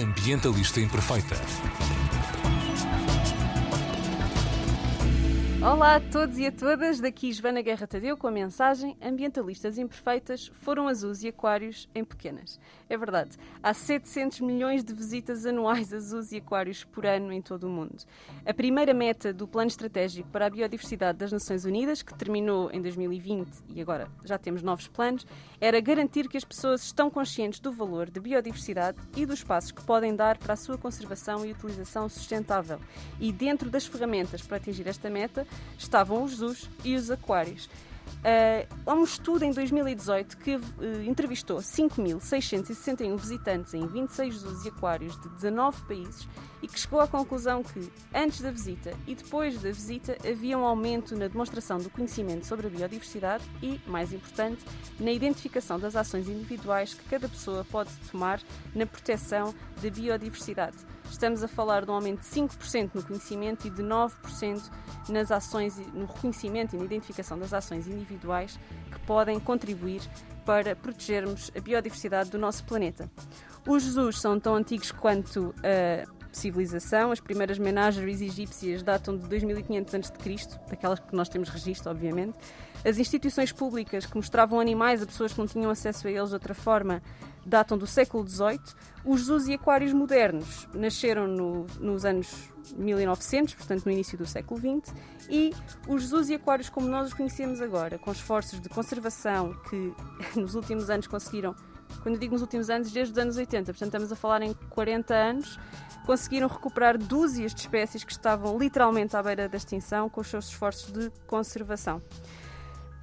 Ambientalista Imperfeita. Olá a todos e a todas, daqui Joana Guerra Tadeu com a mensagem Ambientalistas imperfeitas foram azuis e aquários em pequenas. É verdade, há 700 milhões de visitas anuais a zoos e aquários por ano em todo o mundo. A primeira meta do Plano Estratégico para a Biodiversidade das Nações Unidas, que terminou em 2020 e agora já temos novos planos, era garantir que as pessoas estão conscientes do valor da biodiversidade e dos passos que podem dar para a sua conservação e utilização sustentável. E dentro das ferramentas para atingir esta meta, estavam os zoos e os aquários. Uh, há um estudo em 2018 que uh, entrevistou 5.661 visitantes em 26 zoos e aquários de 19 países e que chegou à conclusão que, antes da visita e depois da visita, havia um aumento na demonstração do conhecimento sobre a biodiversidade e, mais importante, na identificação das ações individuais que cada pessoa pode tomar na proteção da biodiversidade. Estamos a falar de um aumento de 5% no conhecimento e de 9% nas ações, no reconhecimento e na identificação das ações individuais que podem contribuir para protegermos a biodiversidade do nosso planeta. Os Jesus são tão antigos quanto a civilização. As primeiras menageries egípcias datam de 2500 a.C., daquelas que nós temos registro, obviamente. As instituições públicas que mostravam animais a pessoas que não tinham acesso a eles de outra forma datam do século XVIII. Os zoos e aquários modernos nasceram no, nos anos 1900, portanto no início do século XX, e os zoos e aquários como nós os conhecemos agora, com esforços de conservação que nos últimos anos conseguiram, quando digo nos últimos anos, desde os anos 80, portanto estamos a falar em 40 anos, conseguiram recuperar dúzias de espécies que estavam literalmente à beira da extinção com os seus esforços de conservação.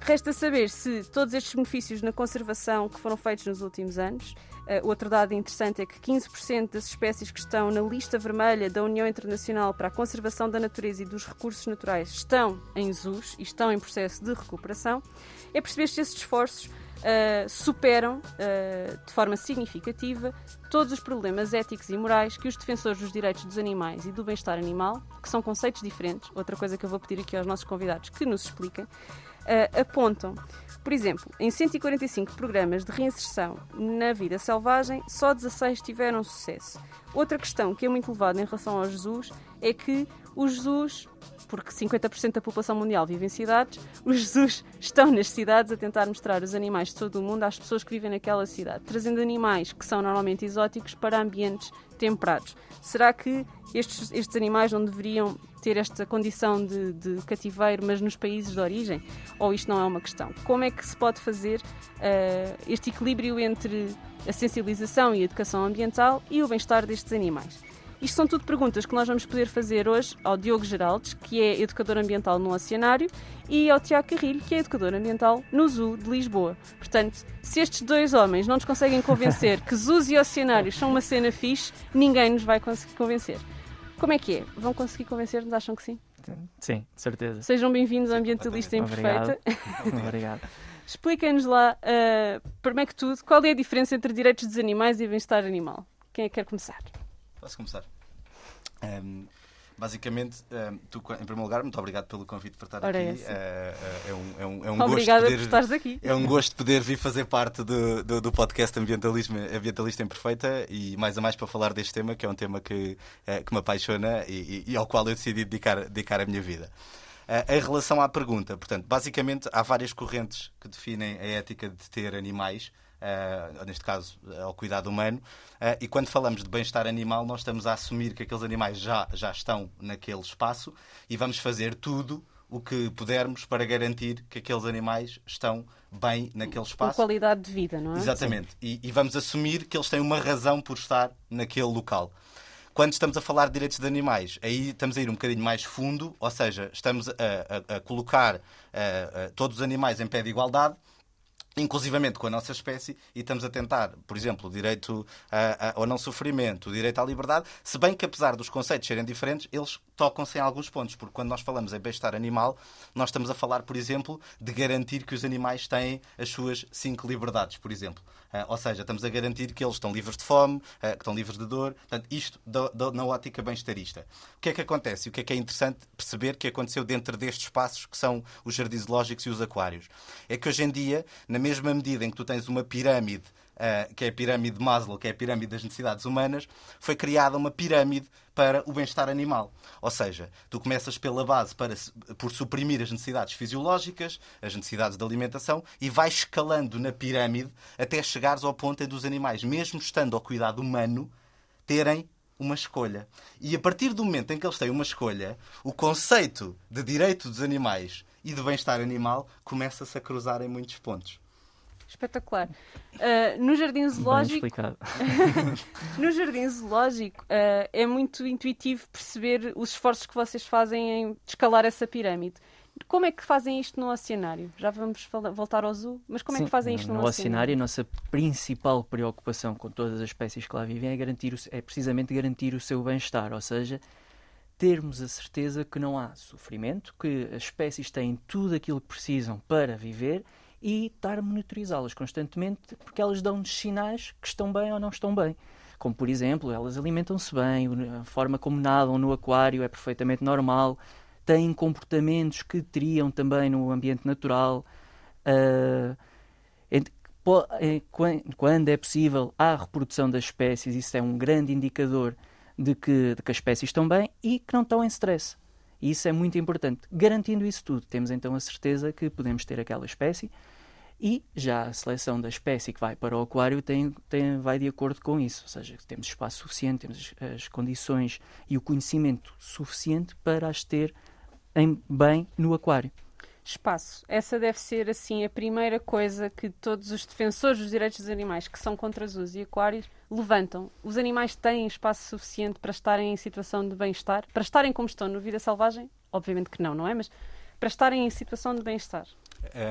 Resta saber se todos estes benefícios na conservação que foram feitos nos últimos anos, uh, outro dado interessante é que 15% das espécies que estão na lista vermelha da União Internacional para a Conservação da Natureza e dos Recursos Naturais estão em zoos e estão em processo de recuperação, é perceber se esses esforços uh, superam uh, de forma significativa todos os problemas éticos e morais que os defensores dos direitos dos animais e do bem-estar animal, que são conceitos diferentes, outra coisa que eu vou pedir aqui aos nossos convidados que nos expliquem, uh, apontam. Por exemplo, em 145 programas de reinserção na vida selvagem, só 16 tiveram sucesso. Outra questão que é muito elevada em relação aos Jesus é que os Jesus, porque 50% da população mundial vive em cidades, os Jesus estão nas cidades a tentar mostrar os animais de todo o mundo às pessoas que vivem naquela cidade, trazendo animais que são normalmente exóticos para ambientes temperados. Será que estes, estes animais não deveriam ter esta condição de, de, cativeiro, mas nos países de origem? Ou isto não é uma questão? Como é que se pode fazer uh, este equilíbrio entre a sensibilização e a educação ambiental e o bem-estar destes animais? Isto são tudo perguntas que nós vamos poder fazer hoje ao Diogo Geraldes, que é educador ambiental no Oceanário, e ao Tiago Carrilho, que é educador ambiental no Zoo de Lisboa. Portanto, se estes dois homens não nos conseguem convencer que zoos e oceanários são uma cena fixe, ninguém nos vai conseguir convencer. Como é que é? Vão conseguir convencer-nos? Acham que sim? Sim, de certeza. Sejam bem-vindos ao Ambientalista Imperfeita. Obrigado. Obrigado. Expliquem-nos lá, uh, primeiro que tudo, qual é a diferença entre direitos dos animais e bem-estar animal? Quem é que quer começar? Posso começar? Um, basicamente, um, tu, em primeiro lugar, muito obrigado pelo convite para estar Ora aqui. É, é, um, é um, é um Obrigada gosto poder, por estares aqui. É um gosto poder vir fazer parte do, do, do, podcast Ambientalismo, Ambientalista Imperfeita e mais a mais para falar deste tema, que é um tema que, que me apaixona e, e, e, ao qual eu decidi dedicar, dedicar a minha vida. Em relação à pergunta, portanto, basicamente há várias correntes que definem a ética de ter animais uh, neste caso ao cuidado humano, uh, e quando falamos de bem-estar animal, nós estamos a assumir que aqueles animais já, já estão naquele espaço e vamos fazer tudo o que pudermos para garantir que aqueles animais estão bem naquele espaço. Com qualidade de vida, não é? Exatamente. E, e, vamos assumir que eles têm uma razão por estar naquele local. Quando estamos a falar de direitos de animais, aí estamos a ir um bocadinho mais fundo, ou seja, estamos a, a, a colocar a, todos os animais em pé de igualdade inclusivamente com a nossa espécie, e estamos a tentar, por exemplo, o direito ao não sofrimento, o direito à liberdade, se bem que apesar dos conceitos serem diferentes, eles tocam-se em alguns pontos, porque quando nós falamos em bem-estar animal, nós estamos a falar, por exemplo, de garantir que os animais têm as suas cinco liberdades, por exemplo. Uh, ou seja, estamos a garantir que eles estão livres de fome, uh, que estão livres de dor, portanto, isto na ótica bem-estarista. O que é que acontece? O que é que é interessante perceber que aconteceu dentro destes espaços que são os jardins zoológicos e os aquários? É que hoje em dia, na mesma medida em que tu tens uma pirâmide que é a pirâmide de Maslow, que é a pirâmide das necessidades humanas, foi criada uma pirâmide para o bem-estar animal. Ou seja, tu começas pela base para, por suprimir as necessidades fisiológicas, as necessidades de alimentação, e vais escalando na pirâmide até chegares ao ponto em dos animais, mesmo estando ao cuidado humano, terem uma escolha. E a partir do momento em que eles têm uma escolha, o conceito de direito dos animais e de bem-estar animal começa-se a cruzar em muitos pontos. Espetacular. Uh, no jardim zoológico. no jardim zoológico uh, é muito intuitivo perceber os esforços que vocês fazem em escalar essa pirâmide. Como é que fazem isto no oceanário? Já vamos falar, voltar ao zoo, mas como Sim, é que fazem isto no, no oceanário? oceanário? A nossa principal preocupação com todas as espécies que lá vivem é, garantir o, é precisamente garantir o seu bem-estar, ou seja, termos a certeza que não há sofrimento, que as espécies têm tudo aquilo que precisam para viver e estar a monitorizá-las constantemente porque elas dão-nos sinais que estão bem ou não estão bem. Como, por exemplo, elas alimentam-se bem, a forma como nadam no aquário é perfeitamente normal, têm comportamentos que teriam também no ambiente natural. Uh, quando é possível, há reprodução das espécies, isso é um grande indicador de que, de que as espécies estão bem e que não estão em stress. E isso é muito importante. Garantindo isso tudo, temos então a certeza que podemos ter aquela espécie e já a seleção da espécie que vai para o aquário tem, tem, vai de acordo com isso. Ou seja, temos espaço suficiente, temos as, condições e o conhecimento suficiente para as ter em, bem no aquário. Espaço. Essa deve ser, assim, a primeira coisa que todos os defensores dos direitos dos animais que são contra zoos e aquários levantam. Os animais têm espaço suficiente para estarem em situação de bem-estar? Para estarem como estão no vida selvagem? Obviamente que não, não é? Mas para estarem em situação de bem-estar?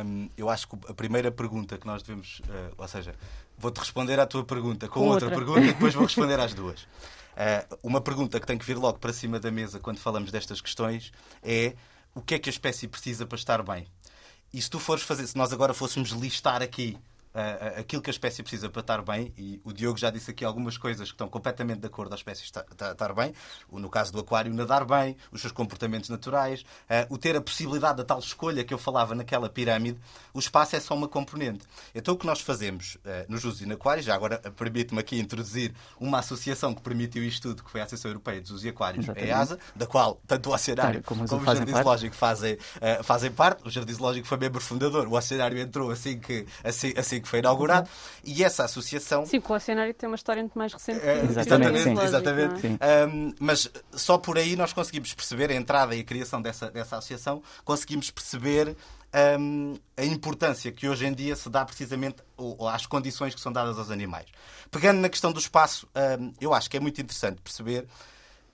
Um, eu acho que a primeira pergunta que nós devemos. Uh, ou seja, vou-te responder à tua pergunta com, com outra. outra pergunta e depois vou responder às duas. Uh, uma pergunta que tem que vir logo para cima da mesa quando falamos destas questões é o que é que a espécie precisa para estar bem. E se tu fores fazer, se nós agora fôssemos listar aqui uh, aquilo que a espécie precisa para estar bem, e o Diogo já disse aqui algumas coisas que estão completamente de acordo a espécie estar, estar bem, no caso do aquário, nadar bem, os seus comportamentos naturais, uh, o ter a possibilidade da tal escolha que eu falava naquela pirâmide, o espaço é só uma componente. Então o que nós fazemos uh, nos usos e no aquário, já agora permite-me aqui introduzir uma associação que permitiu isto tudo, que foi a Associação Europeia dos Usos e Aquários, Exatamente. a EASA, da qual tanto o Oceanário como, como o Jardim Zoológico fazem, uh, fazem parte. O Jardim Zoológico foi membro fundador, o Oceanário entrou assim que, assim, assim que foi inaugurado. Uhum. E essa associação. Sim, o Oceanário tem uma história muito mais recente. É, exatamente, exatamente. Um, mas só por aí nós conseguimos perceber a entrada e a criação dessa, dessa associação, conseguimos perceber um, a importância que hoje em dia se dá precisamente às condições que são dadas aos animais. Pegando na questão do espaço, um, eu acho que é muito interessante perceber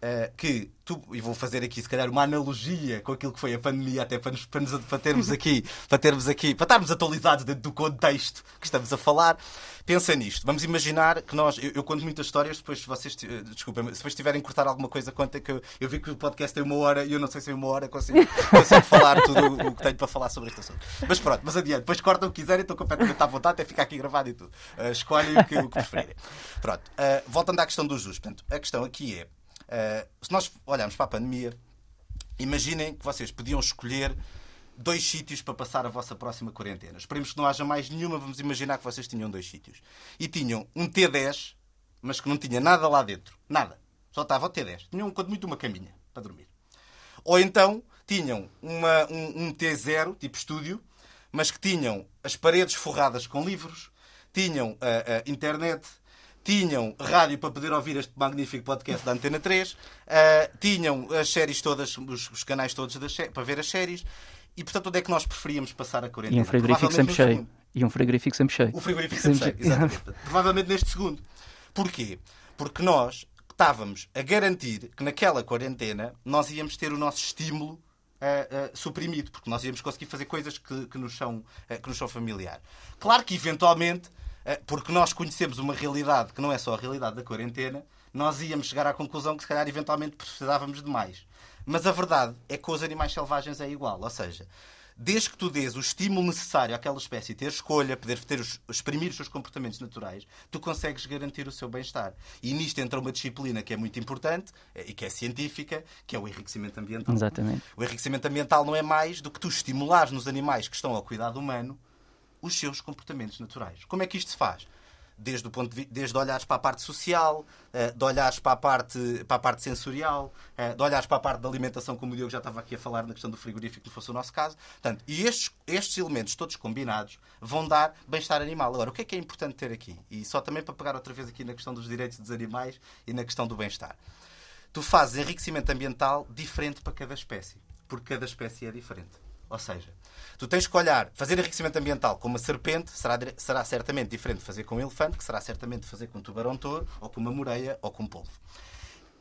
uh, que tu, e vou fazer aqui se calhar uma analogia com aquilo que foi a pandemia, até para, nos, para, nos, para termos aqui, para termos aqui, para estarmos atualizados dentro do contexto que estamos a falar. Pensa nisto. Vamos imaginar que nós, eu, eu conto muitas histórias, depois vocês, eh, desculpem, se depois tiverem que cortar alguma coisa, conta que eu, eu, vi que o podcast tem uma hora e eu não sei se em uma hora consigo, consigo falar tudo o que tenho para falar sobre este assunto. Mas pronto, mas adiante, depois cortam o que quiserem, estou completamente à vontade, até ficar aqui gravado e tudo. Uh, escolhem o que, o que preferirem. Pronto, uh, voltando à questão dos justos. Portanto, a questão aqui é Uh, se nós olharmos para a pandemia, imaginem que vocês podiam escolher dois sítios para passar a vossa próxima quarentena. Esperemos que não haja mais nenhuma, vamos imaginar que vocês tinham dois sítios. E tinham um T10, mas que não tinha nada lá dentro. Nada. Só estava o T10. Tinham, quanto muito, uma caminha para dormir. Ou então tinham uma, um, um T0, tipo estúdio, mas que tinham as paredes forradas com livros, tinham a, a internet, tinham rádio para poder ouvir este magnífico podcast da Antena 3, uh, eh, tinham as séries todas, os, os canais todos para ver as séries. E portanto, onde é que nós preferíamos passar a quarentena? E um frigorífico sempre cheio. E um frigorífico sempre cheio. O frigorífico sempre, sempre cheio, exatamente. Provavelmente neste segundo. Porquê? Porque nós estávamos a garantir que naquela quarentena nós íamos ter o nosso estímulo uh, uh, suprimido, porque nós íamos conseguir fazer coisas que, que, nos, são, uh, que nos são familiares. Claro que eventualmente porque nós conhecemos uma realidade que não é só a realidade da quarentena, nós íamos chegar à conclusão que se calhar eventualmente precisávamos de mais. Mas a verdade é que com os animais selvagens é igual, ou seja, desde que tu dês o estímulo necessário àquela espécie ter escolha, poder ter os, exprimir os seus comportamentos naturais, tu consegues garantir o seu bem-estar. E nisto entra uma disciplina que é muito importante eh, e que é científica, que é o enriquecimento ambiental. Exatamente. O enriquecimento ambiental não é mais do que tu estimulares nos animais que estão ao cuidado humano os seus comportamentos naturais. Como é que isto se faz? desde, o ponto de, desde olhares para a parte social, eh, de olhares para a parte, para a parte sensorial, eh, de olhares para a parte da alimentação, como o Diogo já estava aqui a falar na questão do frigorífico, que fosse o nosso caso. Portanto, e estes, estes elementos todos combinados vão dar bem-estar animal. Agora, o que é que é importante ter aqui? E só também para pegar outra vez aqui na questão dos direitos dos animais e na questão do bem-estar. Tu fazes enriquecimento ambiental diferente para cada espécie, porque cada espécie é diferente. Ou seja, tu tens que olhar, fazer enriquecimento ambiental com uma serpente será, será certamente diferente de fazer com um elefante, que será certamente de fazer com um tubarão-touro, ou com uma moreia, ou com um polvo.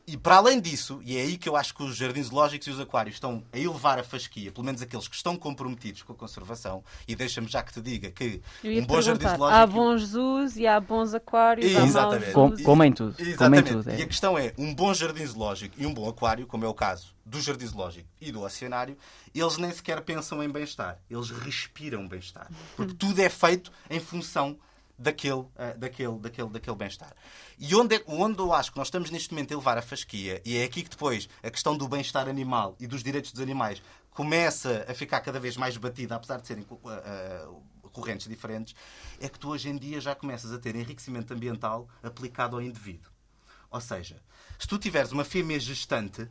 E para além disso, e é aí que eu acho que os jardins zoológicos e os aquários estão a elevar a fasquia, pelo menos aqueles que estão comprometidos com a conservação, e deixa-me já que te diga que um bom jardim zoológico. Há bons zoos e há bons aquários. Exatamente. Com, como em tudo. Exatamente. Como em tudo, é. E a questão é: um bom jardim zoológico e um bom aquário, como é o caso do jardim zoológico e do oceanário, eles nem sequer pensam em bem-estar, eles respiram bem-estar. Porque tudo é feito em função daquele, uh, daquele, daquele, daquele bem-estar. E onde, é, onde eu acho que nós estamos neste momento a elevar a fasquia, e é aqui que depois a questão do bem-estar animal e dos direitos dos animais começa a ficar cada vez mais batida, apesar de serem uh, correntes diferentes, é que tu hoje em dia já começas a ter enriquecimento ambiental aplicado ao indivíduo. Ou seja, se tu tiveres uma fêmea gestante,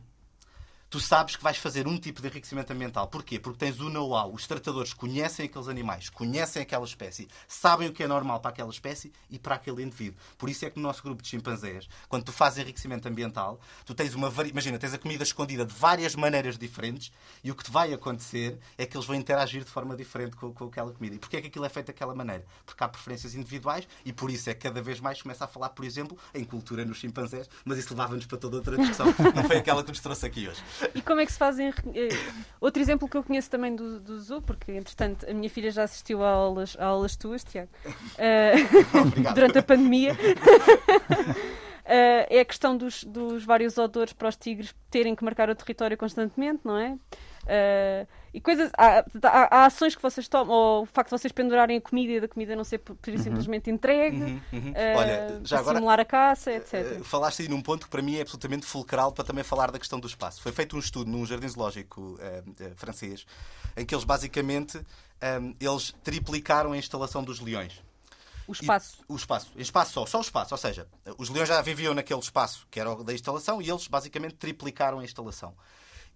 tu sabes que vais fazer um tipo de enriquecimento ambiental. Porquê? Porque tens o know-how. Os tratadores conhecem aqueles animais, conhecem aquela espécie, sabem o que é normal para aquela espécie e para aquele indivíduo. Por isso é que no nosso grupo de chimpanzés, quando tu fazes enriquecimento ambiental, tu tens uma vari... imagina, tens a comida escondida de várias maneiras diferentes e o que te vai acontecer é que eles vão interagir de forma diferente com, com aquela comida. E porquê é que aquilo é feito daquela maneira? Porque há preferências individuais e por isso é que cada vez mais começa a falar, por exemplo, em cultura nos chimpanzés, mas isso levava-nos para toda outra discussão. Não foi aquela que nos trouxe aqui hoje. E como é que se fazem. Eh, outro exemplo que eu conheço também do, do Zoo, porque entretanto a minha filha já assistiu a aulas, a aulas tuas, Tiago, uh, durante a pandemia. Uh, é a questão dos, dos, vários odores para os tigres terem que marcar o território constantemente, não é? Uh, e coisas. Há, há, há, ações que vocês tomam, ou o facto de vocês pendurarem a comida e da comida não ser por, por uhum. simplesmente entregue, uhum, uhum. Uh, Olha, já agora, simular a caça, etc. Uh, falaste aí num ponto que para mim é absolutamente fulcral para também falar da questão do espaço. Foi feito um estudo num jardim zoológico francês em que eles basicamente um, eles triplicaram a instalação dos leões. O espaço. E, o espaço. Espaço só, só o espaço. Ou seja, os leões já viviam naquele espaço que era o da instalação e eles basicamente triplicaram a instalação.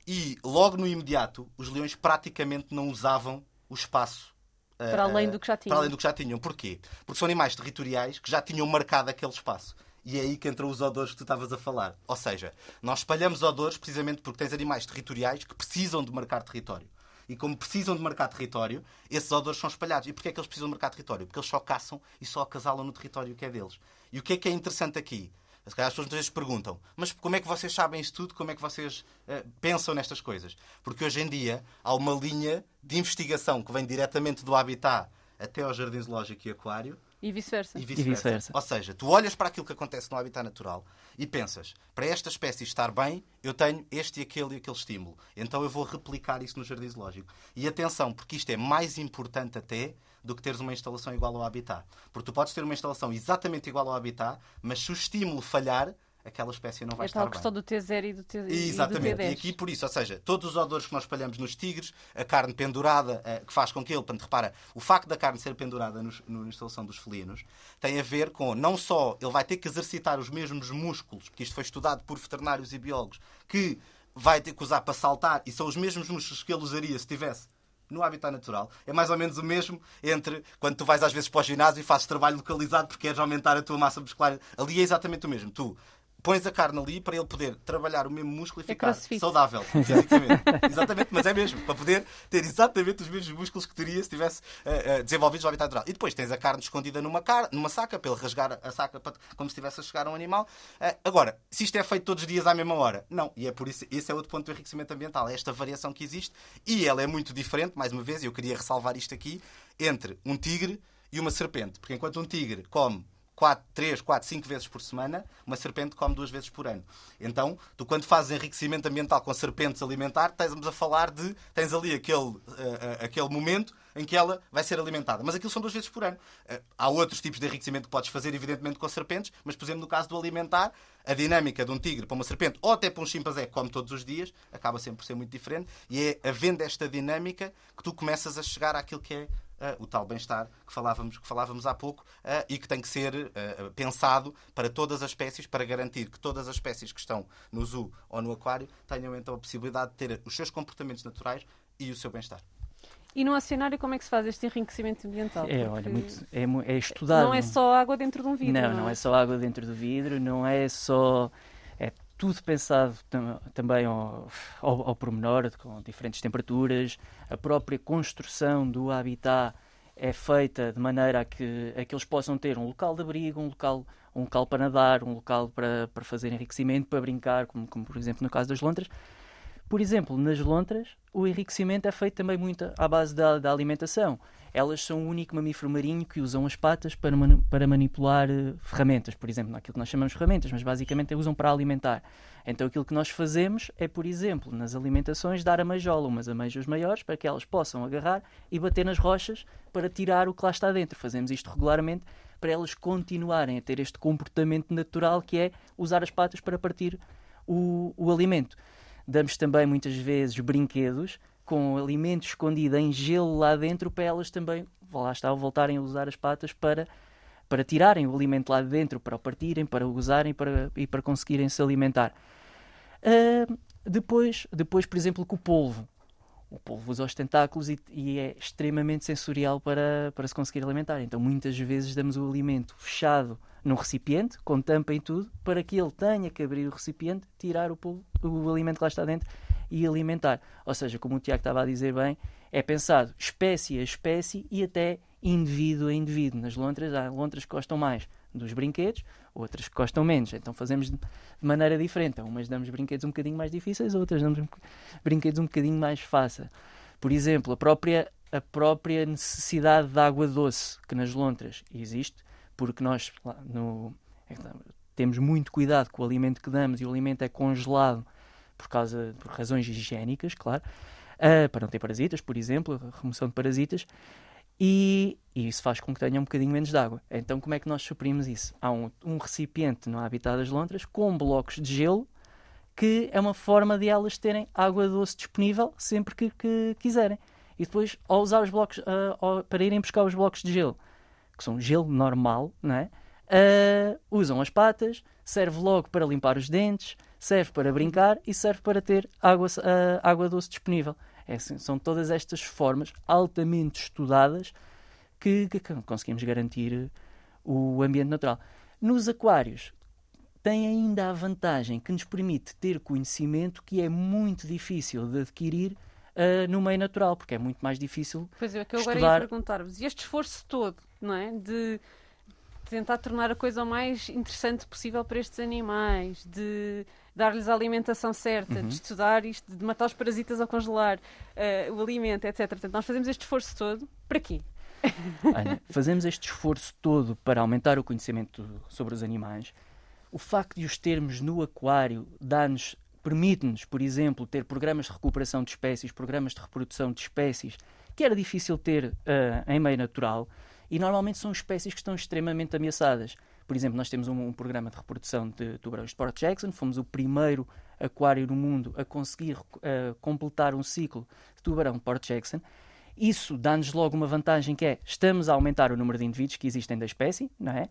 E logo no imediato, os leões praticamente não usavam o espaço. Eh, para além do que já tinham. Para além do que já tinham. Porquê? Porque são animais territoriais que já tinham marcado aquele espaço. E é aí que entram os odores que tu estavas a falar. Ou seja, nós espalhamos odores precisamente porque tens animais territoriais que precisam de marcar território. E como precisam de marcar território, esses odores são espalhados. E porquê é que eles precisam de marcar território? Porque eles só caçam e só acasalam no território que é deles. E o que é que é interessante aqui? Se calhar as pessoas muitas vezes perguntam, mas como é que vocês sabem isto tudo? Como é que vocês uh, pensam nestas coisas? Porque hoje em dia há uma linha de investigação que vem diretamente do habitat até ao jardim zoológico e aquário e vice-versa. E vice-versa. Vice Ou seja, tu olhas para aquilo que acontece no habitat natural e pensas, para esta espécie estar bem, eu tenho este e aquele e aquele estímulo. Então eu vou replicar isso no jardim zoológico. E atenção, porque isto é mais importante até do que teres uma instalação igual ao habitat. Porque tu podes ter uma instalação exatamente igual ao habitat, mas se o estímulo falhar, aquela espécie não vai é estar bem. É a questão do T0 e do, T, Exatamente. E, do T10. e aqui por isso, ou seja, todos os odores que nós espalhamos nos tigres, a carne pendurada, uh, que faz com que ele, portanto, repara, o facto da carne ser pendurada nos, na instalação dos felinos tem a ver com, não só ele vai ter que exercitar os mesmos músculos, porque isto foi estudado por veterinários e biólogos, que vai ter que usar para saltar, e são os mesmos músculos que ele usaria se tivesse no habitat natural. É mais ou menos o mesmo entre quando tu vais às vezes para o ginásio e fazes trabalho localizado porque queres aumentar a tua massa muscular. Ali é exatamente o mesmo. Tu pões a carne ali para ele poder trabalhar o mesmo músculo e é ficar é saudável, fisicamente. exatamente, mas é mesmo, para poder ter exatamente os mesmos músculos que teria se tivesse uh, uh, desenvolvido no habitat natural. E depois tens a carne escondida numa, car numa saca, para ele rasgar a saca para, como se estivesse a chegar a um animal. Uh, agora, se isto é feito todos os dias à mesma hora, não. E é por isso, esse é outro ponto do enriquecimento ambiental, é esta variação que existe e ela é muito diferente, mais uma vez, e eu queria ressalvar isto aqui, entre um tigre e uma serpente. Porque enquanto um tigre come 4, 3, 4, 5 vezes por semana, uma serpente come duas vezes por ano. Então, tu quando fazes enriquecimento ambiental com serpentes alimentar, estamos a falar de. tens ali aquele, uh, aquele momento em que ela vai ser alimentada. Mas aquilo são duas vezes por ano. Uh, há outros tipos de enriquecimento que podes fazer, evidentemente, com serpentes, mas, por exemplo, no caso do alimentar, a dinâmica de um tigre para uma serpente ou até para um chimpanzé que come todos os dias acaba sempre por ser muito diferente e é havendo esta dinâmica que tu começas a chegar àquilo que é o tal bem-estar que falávamos, que falávamos há pouco e que tem que ser pensado para todas as espécies, para garantir que todas as espécies que estão no zoo ou no aquário tenham então a possibilidade de ter os seus comportamentos naturais e o seu bem-estar. E no oceanário, como é que se faz este enriquecimento ambiental? É, olha, muito, é, é estudado. Não é só água dentro de um vidro. Não, não, não é? é só água dentro do vidro, não é só. Tudo pensado tam também ao, ao, ao pormenor, com diferentes temperaturas. A própria construção do habitat é feita de maneira a que, a que eles possam ter um local de abrigo, um local, um local para nadar, um local para, para fazer enriquecimento, para brincar, como, como por exemplo no caso das lontras por exemplo, nas lontras, o enriquecimento é feito também muito à base da, da alimentação. Elas são o único mamífero marinho que usam as patas para, para manipular uh, ferramentas, por exemplo, naquilo que nós chamamos de ferramentas, mas basicamente usam para alimentar. Então aquilo que nós fazemos é, por exemplo, nas alimentações, dar a meijola, umas ameijas maiores, para que elas possam agarrar e bater nas rochas para tirar o que lá está dentro. Fazemos isto regularmente para elas continuarem a ter este comportamento natural que é usar as patas para partir o, o alimento. Damos também muitas vezes brinquedos com alimento escondido em gelo lá dentro para elas também, lá está, voltarem a usar as patas para, para tirarem o alimento lá de dentro, para o partirem, para o usarem para, e para conseguirem se alimentar. Uh, depois, depois, por exemplo, com o polvo. O polvo usa os tentáculos e, e, é extremamente sensorial para, para se conseguir alimentar. Então, muitas vezes damos o alimento fechado num recipiente, com tampa e tudo, para que ele tenha que abrir o recipiente, tirar o, o alimento que lá está dentro e alimentar. Ou seja, como o Tiago estava a dizer bem, é pensado espécie a espécie e até indivíduo a indivíduo. Nas lontras, há lontras que gostam mais dos brinquedos, outras que gostam menos. Então fazemos de maneira diferente. umas damos brinquedos um bocadinho mais difíceis, outras damos brinquedos um bocadinho mais fáceis. Por exemplo, a própria, a própria necessidade de água doce que nas lontras existe, porque nós no, é temos muito cuidado com o alimento que damos e o alimento é congelado por causa por razões higiênicas, claro, uh, para não ter parasitas, por exemplo, remoção de parasitas, e, e, isso faz com que tenha um bocadinho menos de água. Então, como é que nós suprimos isso? Há um, um recipiente no habitat das lontras com blocos de gelo que é uma forma de elas terem água doce disponível sempre que, que quiserem. E depois, ao usar os blocos, uh, para irem buscar os blocos de gelo, que são gelo normal, não é? Uh, usam as patas, serve logo para limpar os dentes, serve para brincar e serve para ter água, uh, água doce disponível. É assim, são todas estas formas altamente estudadas que, que, conseguimos garantir o ambiente natural. Nos aquários, tem ainda a vantagem que nos permite ter conhecimento que é muito difícil de adquirir uh, no meio natural, porque é muito mais difícil. Pois é, que eu estudar... agora ia perguntar-vos, e este esforço todo, não é? De tentar tornar a coisa o mais interessante possível para estes animais, de dar-lhes a alimentação certa, uhum. de estudar isto, de matar os parasitas ao congelar uh, o alimento, etc. Portanto, nós fazemos este esforço todo para quê? Olha, fazemos este esforço todo para aumentar o conhecimento sobre os animais. O facto de os termos no aquário dá-nos permite-nos, por exemplo, ter programas de recuperação de espécies, programas de reprodução de espécies, que era difícil ter uh, em meio natural, e normalmente são espécies que estão extremamente ameaçadas. Por exemplo, nós temos um, um programa de reprodução de tubarões de Port Jackson, fomos o primeiro aquário no mundo a conseguir uh, completar um ciclo de tubarão de Port Jackson. Isso dá-nos logo uma vantagem que é, estamos a aumentar o número de indivíduos que existem da espécie, não é?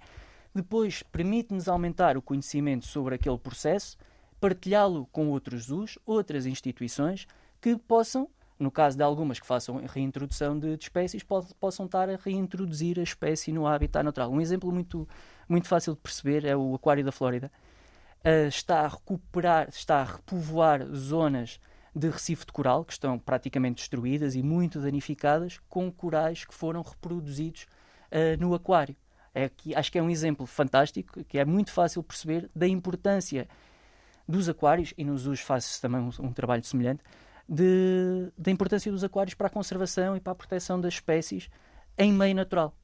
Depois, permite-nos aumentar o conhecimento sobre aquele processo partilhá-lo com outros zoos, outras instituições que possam, no caso de algumas que façam reintrodução de, de espécies, possam estar a reintroduzir a espécie no habitat natural. Um exemplo muito, muito fácil de perceber é o Aquário da Flórida. Uh, está a recuperar, está a repovoar zonas de recife de coral que estão praticamente destruídas e muito danificadas com corais que foram reproduzidos uh, no aquário. É que, acho que é um exemplo fantástico, que é muito fácil perceber da importância dos aquários, e nos zoos faz-se também um, um, trabalho semelhante, de, da importância dos aquários para a conservação e para a proteção das espécies em meio natural.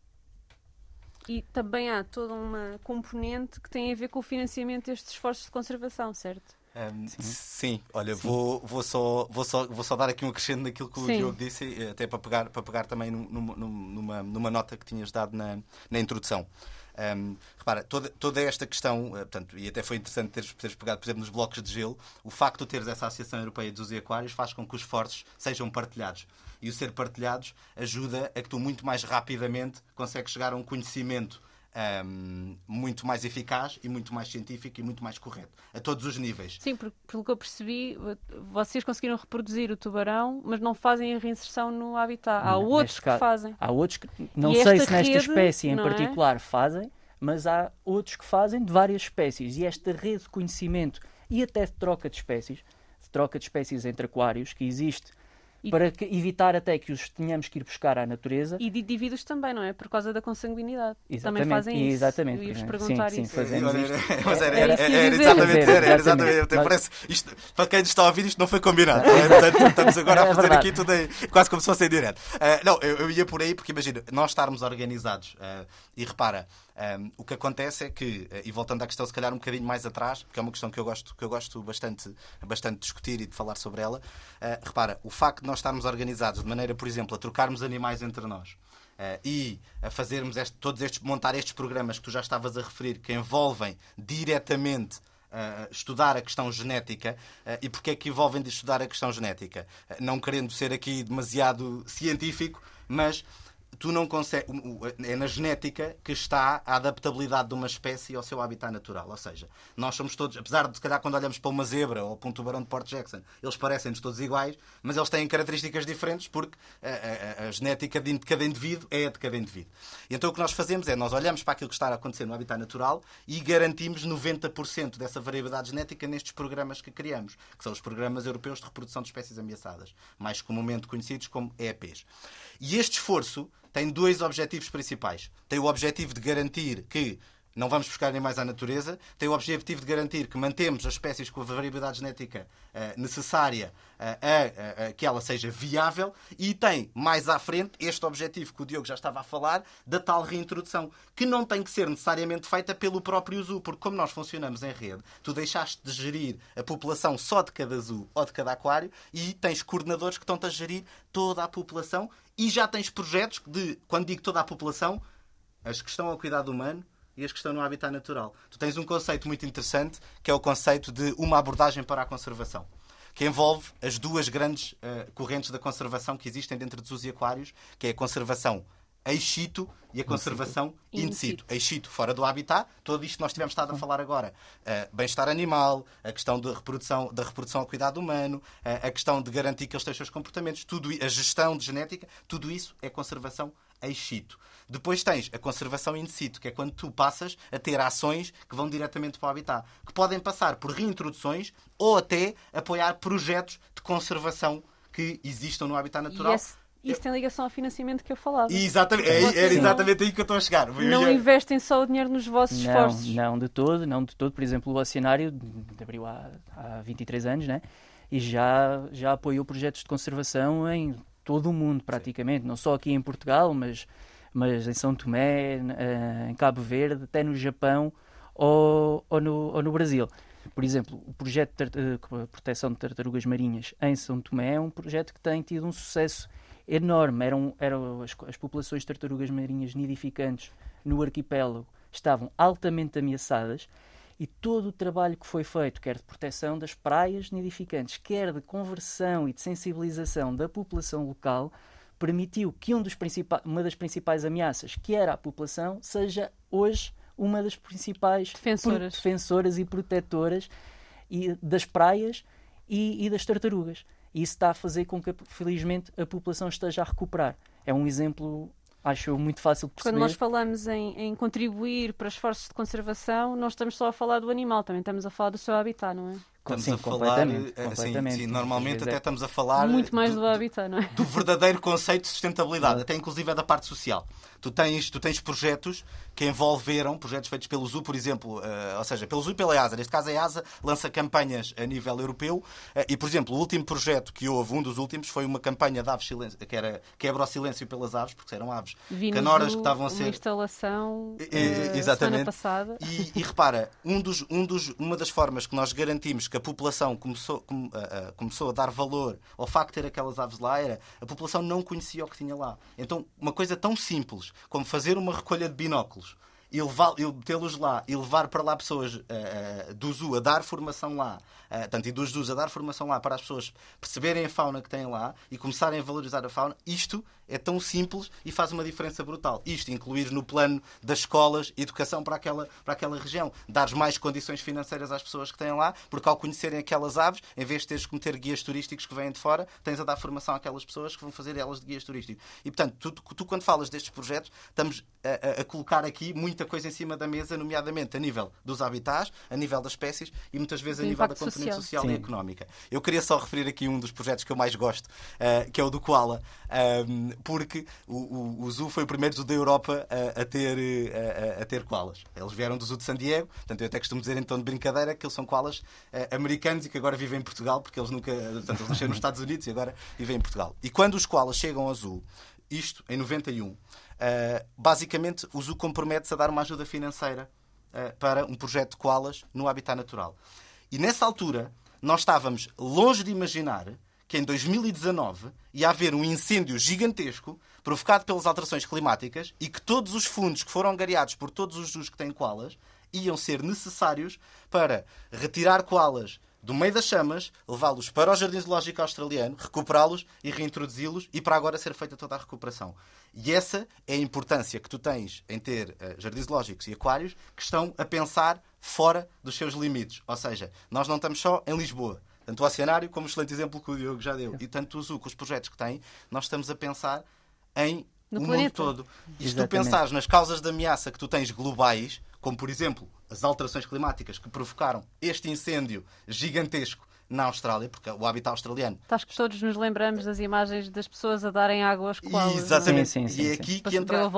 E também há toda uma componente que tem a ver com o financiamento destes esforços de conservação, certo? Um, sim. olha, sim. Vou, vou, só, vou, só, vou só dar aqui um crescendo naquilo que o sim. Diogo disse, até para pegar, para pegar também numa, numa, numa nota que tinhas dado na, na introdução. Um, repara, toda, toda esta questão, uh, portanto, e até foi interessante teres, teres pegado, por exemplo, nos blocos de gelo, o facto de teres essa Associação Europeia dos Aquários faz com que os esforços sejam partilhados. E o ser partilhados ajuda a que tu muito mais rapidamente consegues chegar a um conhecimento um, muito mais eficaz e muito mais científico e muito mais correto, a todos os níveis. Sim, porque pelo que eu percebi, vocês conseguiram reproduzir o tubarão, mas não fazem a reinserção no habitat. Há outros que fazem. Há outros que, não e sei se nesta rede, espécie em é? particular é? fazem, mas há outros que fazem de várias espécies. E esta rede de conhecimento e até de troca de espécies, de troca de espécies entre aquários, que existe e... para que, evitar até que os tenhamos que ir buscar à natureza. E de indivíduos também, não é? Por causa da consanguinidade. Exatamente. Também fazem isso. Exatamente. Eu ia perguntar sim, isso. Sim, fazemos isto. Mas era, era, era, era exatamente, era, era exatamente. Parece, isto, para quem está a ouvir, isto não foi combinado. É? Portanto, estamos agora a é fazer aqui tudo aí, quase como se fosse em direto. Uh, não, eu, eu, ia por aí porque imagina, nós estarmos organizados uh, e repara, um, o que acontece é que, e voltando à questão se calhar um bocadinho mais atrás, porque é uma questão que eu gosto, que eu gosto bastante, bastante de discutir e de falar sobre ela, uh, repara, o facto de nós estarmos organizados de maneira, por exemplo, a trocarmos animais entre nós, Uh, e a fazermos este, todos estes, montar estes programas que tu já estavas a referir, que envolvem diretamente uh, estudar a questão genética. Uh, e porquê é que envolvem de estudar a questão genética? não querendo ser aqui demasiado científico, mas tu não consegues. É na genética que está a adaptabilidade de uma espécie ao seu habitat natural. Ou seja, nós somos todos, apesar de se calhar quando olhamos para uma zebra ou para um tubarão de Port Jackson, eles parecem-nos todos iguais, mas eles têm características diferentes porque a, a, a, genética de cada indivíduo é a de cada indivíduo. E então o que nós fazemos é nós olhamos para aquilo que está a acontecer no habitat natural e garantimos 90% dessa variabilidade genética nestes programas que criamos, que são os programas europeus de reprodução de espécies ameaçadas, mais comumente conhecidos como EPs. E este esforço tem dois objetivos principais. Tem o objetivo de garantir que não vamos buscar animais à natureza, tem o objetivo de garantir que mantemos as espécies com a variabilidade genética uh, necessária a, a, a, que ela seja viável. E tem mais à frente este objetivo que o Diogo já estava a falar da tal reintrodução, que não tem que ser necessariamente feita pelo próprio zoo, porque como nós funcionamos em rede, tu deixaste de gerir a população só de cada zoo ou de cada aquário e tens coordenadores que estão-te a gerir toda a população e já tens projetos de, quando digo toda a população, as que estão ao cuidado humano e as que estão no habitat natural. Tu tens um conceito muito interessante que é o conceito de uma abordagem para a conservação. Que envolve as duas grandes uh, correntes da conservação que existem dentro dos zoos e aquários, que é a conservação ex e a conservação in situ. Ex situ, fora do habitat, tudo isto que nós tivemos estado a falar agora. Uh, Bem-estar animal, a questão da reprodução, da reprodução ao cuidado humano, uh, a questão de garantir que eles têm os seus comportamentos, tudo, a gestão de genética, tudo isso é conservação ex situ. Depois tens a conservação in situ, que é quando tu passas a ter ações que vão diretamente para o habitat, que podem passar por reintroduções ou até apoiar projetos de conservação que existam no habitat natural. Isso tem ligação ao financiamento que eu falava. Exatamente, é, era exatamente não, aí que eu estou a chegar. Não investem só o dinheiro nos vossos não, esforços. Não, de todo, não de todo. Por exemplo, o Oceanário abriu há, há 23 anos, né? E já, já apoiou projetos de conservação em todo o mundo, praticamente. Sim. Não só aqui em Portugal, mas, mas em São Tomé, eh, em Cabo Verde, até no Japão ou, ou, no, ou no Brasil. Por exemplo, o projeto de eh, proteção de tartarugas marinhas em São Tomé é um projeto que tem tido um sucesso enorme. Eram, eram as, as populações de tartarugas marinhas nidificantes no arquipélago estavam altamente ameaçadas e todo o trabalho que foi feito, quer de proteção das praias nidificantes, quer de conversão e de sensibilização da população local, permitiu que um uma das principais ameaças, que era a população, seja hoje uma das principais defensoras, defensoras e protetoras e, das praias e, e das tartarugas. E isso está a fazer com que, felizmente, a população esteja a recuperar. É um exemplo acho muito fácil de perceber. Quando nós falamos em, em, contribuir para esforços de conservação, não estamos só a falar do animal, também estamos a falar do seu habitat, não é? Estamos sim, a falar, completamente, eh, completamente. Sim, sim, normalmente até estamos a falar muito mais do, do habitat, não é? Do verdadeiro conceito de sustentabilidade, até inclusive é da parte social. Tu tens, tu tens projetos que envolveram, projetos feitos pelo ZU, por exemplo, uh, ou seja, pelo ZU e pela EASA. Neste caso, a EASA lança campanhas a nível europeu uh, e, por exemplo, o último projeto que houve, um dos últimos, foi uma campanha de aves silêncio, que era quebra o silêncio pelas aves, porque eram aves canoras que estavam a ser. Uma instalação uh, exatamente. passada. E, e repara, um dos, um dos, uma das formas que nós garantimos que a população começou, come, uh, começou a dar valor ao facto de ter aquelas aves lá era a população não conhecia o que tinha lá. Então, uma coisa tão simples como fazer uma recolha de binóculos e, e metê-los lá e levar para lá pessoas uh, do zoo a dar formação lá, uh, e dos zoos a dar formação lá para as pessoas perceberem a fauna que têm lá e começarem a valorizar a fauna, isto é tão simples e faz uma diferença brutal. Isto incluir no plano das escolas educação para aquela, para aquela região. Dar mais condições financeiras às pessoas que têm lá, porque ao conhecerem aquelas aves, em vez de teres que meter guias turísticos que vêm de fora, tens a dar formação àquelas pessoas que vão fazer elas de guias turísticos. E portanto, tu, tu quando falas destes projetos, estamos a, a, colocar aqui muita coisa em cima da mesa, nomeadamente a nível dos habitats, a nível das espécies e muitas vezes a nível da componente social, social e económica. Eu queria só referir aqui um dos projetos que eu mais gosto, uh, que é o do Koala, um, porque o, o, o, Zoo foi o primeiro zoo da Europa a, a ter, a, a, ter koalas. Eles vieram do Zoo de San Diego, portanto eu até costumo dizer então de brincadeira que eles são koalas uh, americanos e que agora vivem em Portugal, porque eles nunca, portanto eles nasceram nos Estados Unidos e agora vivem em Portugal. E quando os koalas chegam ao Zoo, isto em 91, uh, basicamente o Zoo compromete-se a dar uma ajuda financeira uh, para um projeto de koalas no habitat natural. E nessa altura nós estávamos longe de imaginar que em 2019 ia haver um incêndio gigantesco provocado pelas alterações climáticas e que todos os fundos que foram angariados por todos os jus que têm koalas iam ser necessários para retirar koalas do meio das chamas, levá-los para o Jardim Zoológico Australiano, recuperá-los e reintroduzi-los e para agora ser feita toda a recuperação. E essa é a importância que tu tens em ter uh, jardins zoológicos e aquários que estão a pensar fora dos seus limites. Ou seja, nós não estamos só em Lisboa. Tanto o Oceanário como o excelente exemplo que o Diogo já deu. E tanto o Zoo, com os projetos que tem, nós estamos a pensar em no o planeta. mundo todo. E se tu pensares nas causas de ameaça que tu tens globais, como por exemplo as alterações climáticas que provocaram este incêndio gigantesco na Austrália, porque o habitat australiano. Acho que todos nos lembramos das imagens das pessoas a darem água aos koalas. Exatamente. Sim, sim, sim, e é aqui, que entra,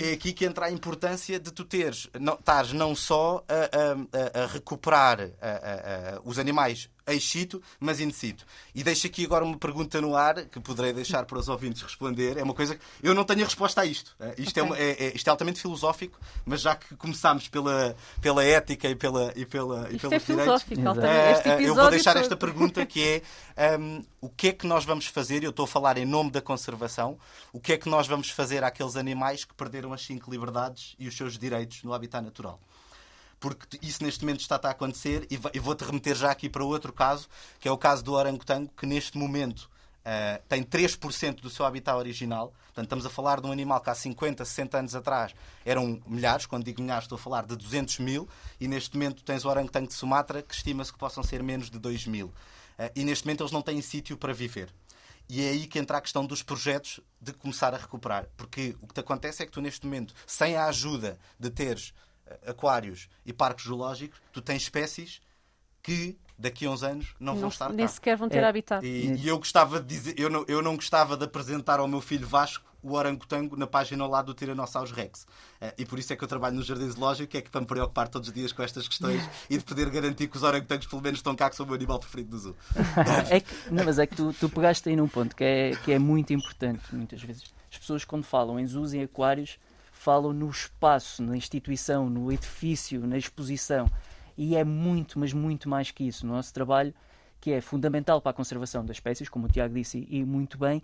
é aqui que entra a importância de tu teres, não, estares não só a, a, a recuperar a, os animais ex situ, mas in situ. E deixo aqui agora uma pergunta no ar que poderei deixar para os ouvintes responder. É uma coisa que eu não tenho a resposta a isto. Eh, isto, é okay. é, é, isto é altamente filosófico, mas já que começámos pela, pela ética e, pela, e, pela, e isto pelos é filosófico, direitos, uh, eu vou deixar esta pergunta que é um, o que é que nós vamos fazer, eu estou a falar em nome da conservação, o que é que nós vamos fazer àqueles animais que perderam as cinco liberdades e os seus direitos no habitat natural? Porque isso neste momento está a acontecer e vou-te remeter já aqui para outro caso, que é o caso do orangotango, que neste momento uh, tem 3% do seu habitat original. Portanto, estamos a falar de um animal que há 50, 60 anos atrás eram milhares, quando digo milhares estou a falar de 200 mil, e neste momento tens o orangotango de Sumatra, que estima-se que possam ser menos de 2 mil. Uh, e neste momento eles não têm sítio para viver. E é aí que entra a questão dos projetos de começar a recuperar. Porque o que te acontece é que tu, neste momento, sem a ajuda de teres aquários e parques zoológicos, tu tens espécies que daqui a uns anos não, não vão estar nem cá. sequer vão ter é. habitat. E, e, eu gostava de dizer, eu não, eu não gostava de apresentar ao meu filho Vasco o orangotango na página ao lado do Tyrannosaurus Rex. Eh, e por isso é que eu trabalho no Jardim Zoológico, é que para me preocupar todos os dias com estas questões e de poder garantir que os orangotangos pelo menos estão cá, que são o meu animal preferido do zoo. é que, não, mas é que tu, tu pegaste aí num ponto que é, que é muito importante, muitas vezes. As pessoas quando falam em zoos e aquários falam no espaço, na instituição, no edifício, na exposição. E é muito, mas muito mais que isso. O nosso trabalho, que é fundamental para a conservação das espécies, como o Tiago disse e muito bem,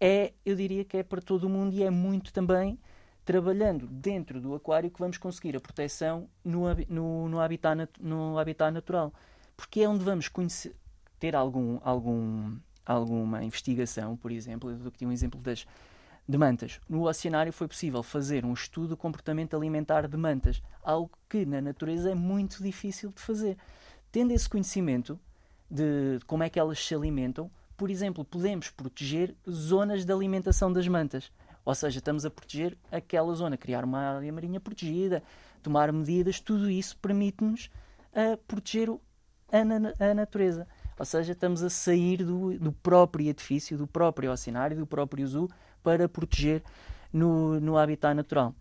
é, eu diria que é para todo o mundo e é muito também trabalhando dentro do aquário que vamos conseguir a proteção no, no, no, habitat, no habitat natural. Porque é onde vamos conhecer, ter algum, algum, alguma investigação, por exemplo, eu dou aqui um exemplo das, de mantas. No oceanário foi possível fazer um estudo do comportamento alimentar de mantas, algo que na natureza é muito difícil de fazer. Tendo esse conhecimento de como é que elas se alimentam, por exemplo, podemos proteger zonas de alimentação das mantas. Ou seja, estamos a proteger aquela zona, criar uma área marinha protegida, tomar medidas, tudo isso permite-nos a proteger a, a, natureza. Ou seja, estamos a sair do, do próprio edifício, do próprio oceanário, do próprio zoo, para proteger no, no habitat natural.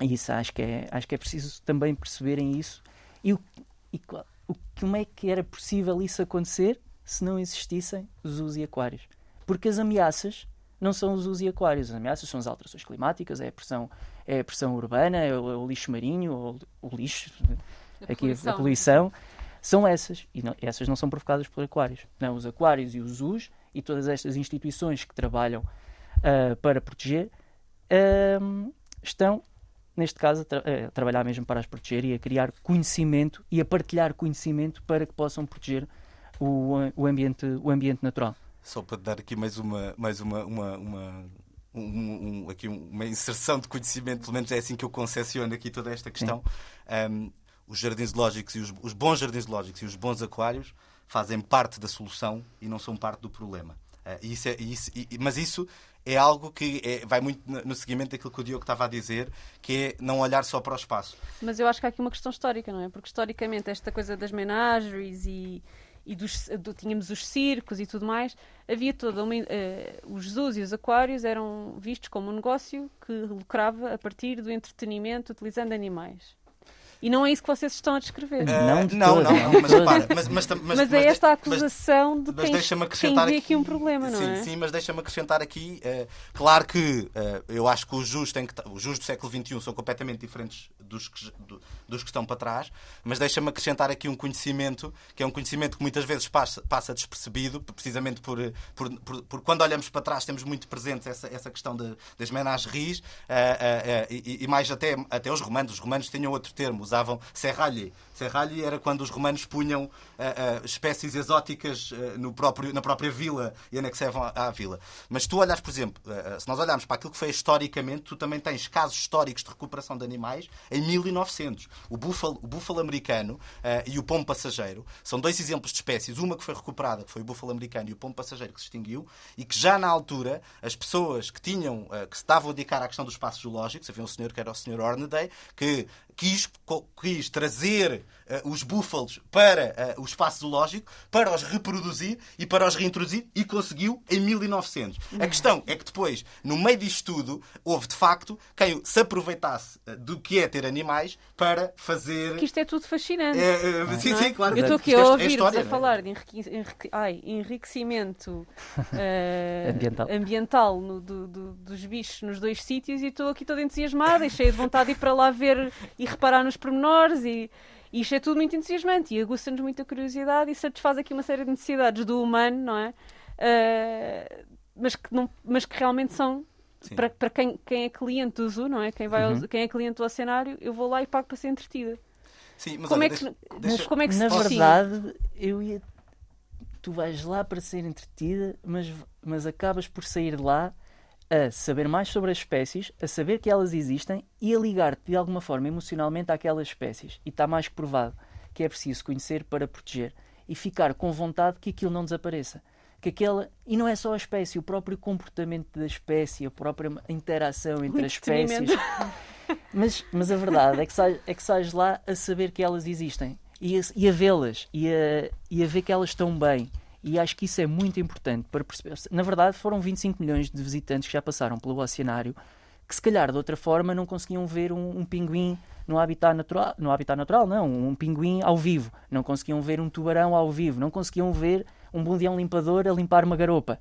E isso acho que é, acho que é preciso também perceberem isso. E, o, e o, como é que era possível isso acontecer se não existissem zoos e aquários? Porque as ameaças não são os zoos e aquários. As ameaças são as alterações climáticas, é a pressão, é a pressão urbana, é o, é o lixo marinho, o, o lixo, a aqui poluição. a poluição. são essas, e não, essas não são provocadas por aquários. Não, os aquários e os zoos e todas estas instituições que trabalham uh, para proteger uh, estão, neste caso, a, tra a, trabalhar mesmo para as proteger e a criar conhecimento e a partilhar conhecimento para que possam proteger o, o, ambiente, o ambiente natural. Só para dar aqui mais uma, mais uma, uma, uma um, um, aqui uma inserção de conhecimento, pelo menos é assim que eu concepciono aqui toda esta questão. Um, os jardins lógicos e os, os, bons jardins lógicos e os bons aquários fazem parte da solução e não são parte do problema. Uh, isso é, isso, e, mas isso é algo que é, vai muito no seguimento daquilo que o Diogo estava a dizer, que é não olhar só para o espaço. Mas eu acho que há aqui uma questão histórica, não é? Porque historicamente esta coisa das menageries e, e dos, do, tínhamos os circos e tudo mais, havia toda uma. Uh, os zoos e os aquários eram vistos como um negócio que lucrava a partir do entretenimento utilizando animais. E não é isso que vocês estão a descrever. Uh, não, de não, não, não, mas repara. Mas, mas, mas, mas é esta acusação de quem, quem vê aqui, aqui, um problema, não sim, é? Sim, mas deixa-me acrescentar aqui. Uh, claro que uh, eu acho que os jus, têm que, os jus do século XXI são completamente diferentes dos que, do, dos que estão para trás, mas deixa-me acrescentar aqui um conhecimento, que é um conhecimento que muitas vezes passa, passa despercebido, precisamente por, por, por, por, quando olhamos para trás temos muito presente essa, essa questão de, das menageries e, e, mais até, até os romanos. Os romanos tinham outro termo, usavam serralhe. Serralhe era quando os romanos punham uh, uh, espécies exóticas uh, no próprio, na própria vila e anexavam à, à vila. Mas tu olhas, por exemplo, se nós olharmos para aquilo que foi historicamente, tu também tens casos históricos de recuperação de animais em 1900. O búfalo, o búfalo americano e o pombo passageiro são dois exemplos de espécies. Uma que foi recuperada, que foi o búfalo americano, e o pombo passageiro que se extinguiu, e que já na altura as pessoas que tinham, que se estavam a dedicar à questão dos espaços zoológicos, havia um senhor que era o senhor Hornaday, que quis, quis trazer uh, os búfalos para uh, o espaço zoológico, para os reproduzir e para os reintroduzir e conseguiu em 1900. A questão é que depois, no meio disto tudo, houve de facto quem se aproveitasse uh, do que é ter animais para fazer. Que isto é tudo fascinante. É, sim, é? sim, claro. Eu estou aqui a é ouvir-vos a é? falar de enrique... Ai, enriquecimento ambiental, ambiental no, do, do, dos bichos nos dois sítios e estou aqui toda entusiasmada e cheia de vontade de ir para lá ver e reparar nos pormenores e, e isto é tudo muito entusiasmante e aguça-nos muita curiosidade e satisfaz aqui uma série de necessidades do humano, não é? Uh, mas, que não, mas que realmente são para, para quem, quem é cliente do zoo, não é? Quem, vai uhum. ao, quem é cliente do cenário, eu vou lá e pago para ser entretida. Sim, mas como, olha, é que, deixa, mas como é que Na se verdade, eu ia. Tu vais lá para ser entretida, mas, mas acabas por sair de lá a saber mais sobre as espécies, a saber que elas existem e a ligar-te de alguma forma emocionalmente àquelas espécies. E está mais que provado que é preciso conhecer para proteger e ficar com vontade que aquilo não desapareça. Que aquela, e não é só a espécie, o próprio comportamento da espécie, a própria interação entre as espécies. mas, mas a verdade é que, sais, é que sais lá a saber que elas existem e a, a vê-las e a, e a ver que elas estão bem e acho que isso é muito importante para perceber. Na verdade, foram 25 milhões de visitantes que já passaram pelo oceanário que, se calhar, de outra forma, não conseguiam ver um, um pinguim no habitat natural, no habitat natural, não, um pinguim ao vivo, não conseguiam ver um tubarão ao vivo, não conseguiam ver um bundião limpador a limpar uma garopa.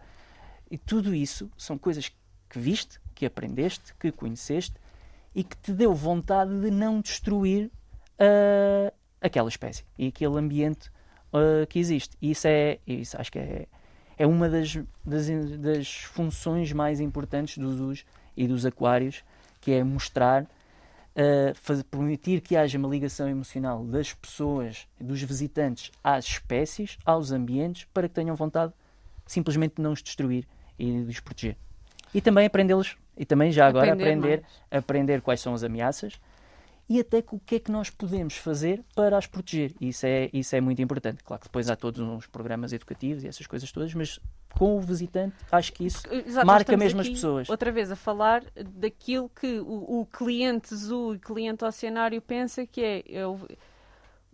E tudo isso são coisas que viste, que aprendeste, que conheceste e que te deu vontade de não destruir uh, aquela espécie e aquele ambiente uh, que existe. E isso é, isso acho que é, é uma das, das, das funções mais importantes dos zoos e dos aquários, que é mostrar, uh, fazer, permitir que haja uma ligação emocional das pessoas, dos visitantes às espécies, aos ambientes, para que tenham vontade simplesmente de não os destruir e de os proteger. E também aprendê-los, e também já agora aprender, aprender, aprender quais são as ameaças, e até o que é que nós podemos fazer para as proteger. Isso é, isso é muito importante. Claro que depois há todos uns programas educativos e essas coisas todas, mas com o visitante acho que isso Exato, marca mesmo as pessoas. Outra vez a falar daquilo que o, o cliente zoo e cliente oceanário pensa que é. Eu,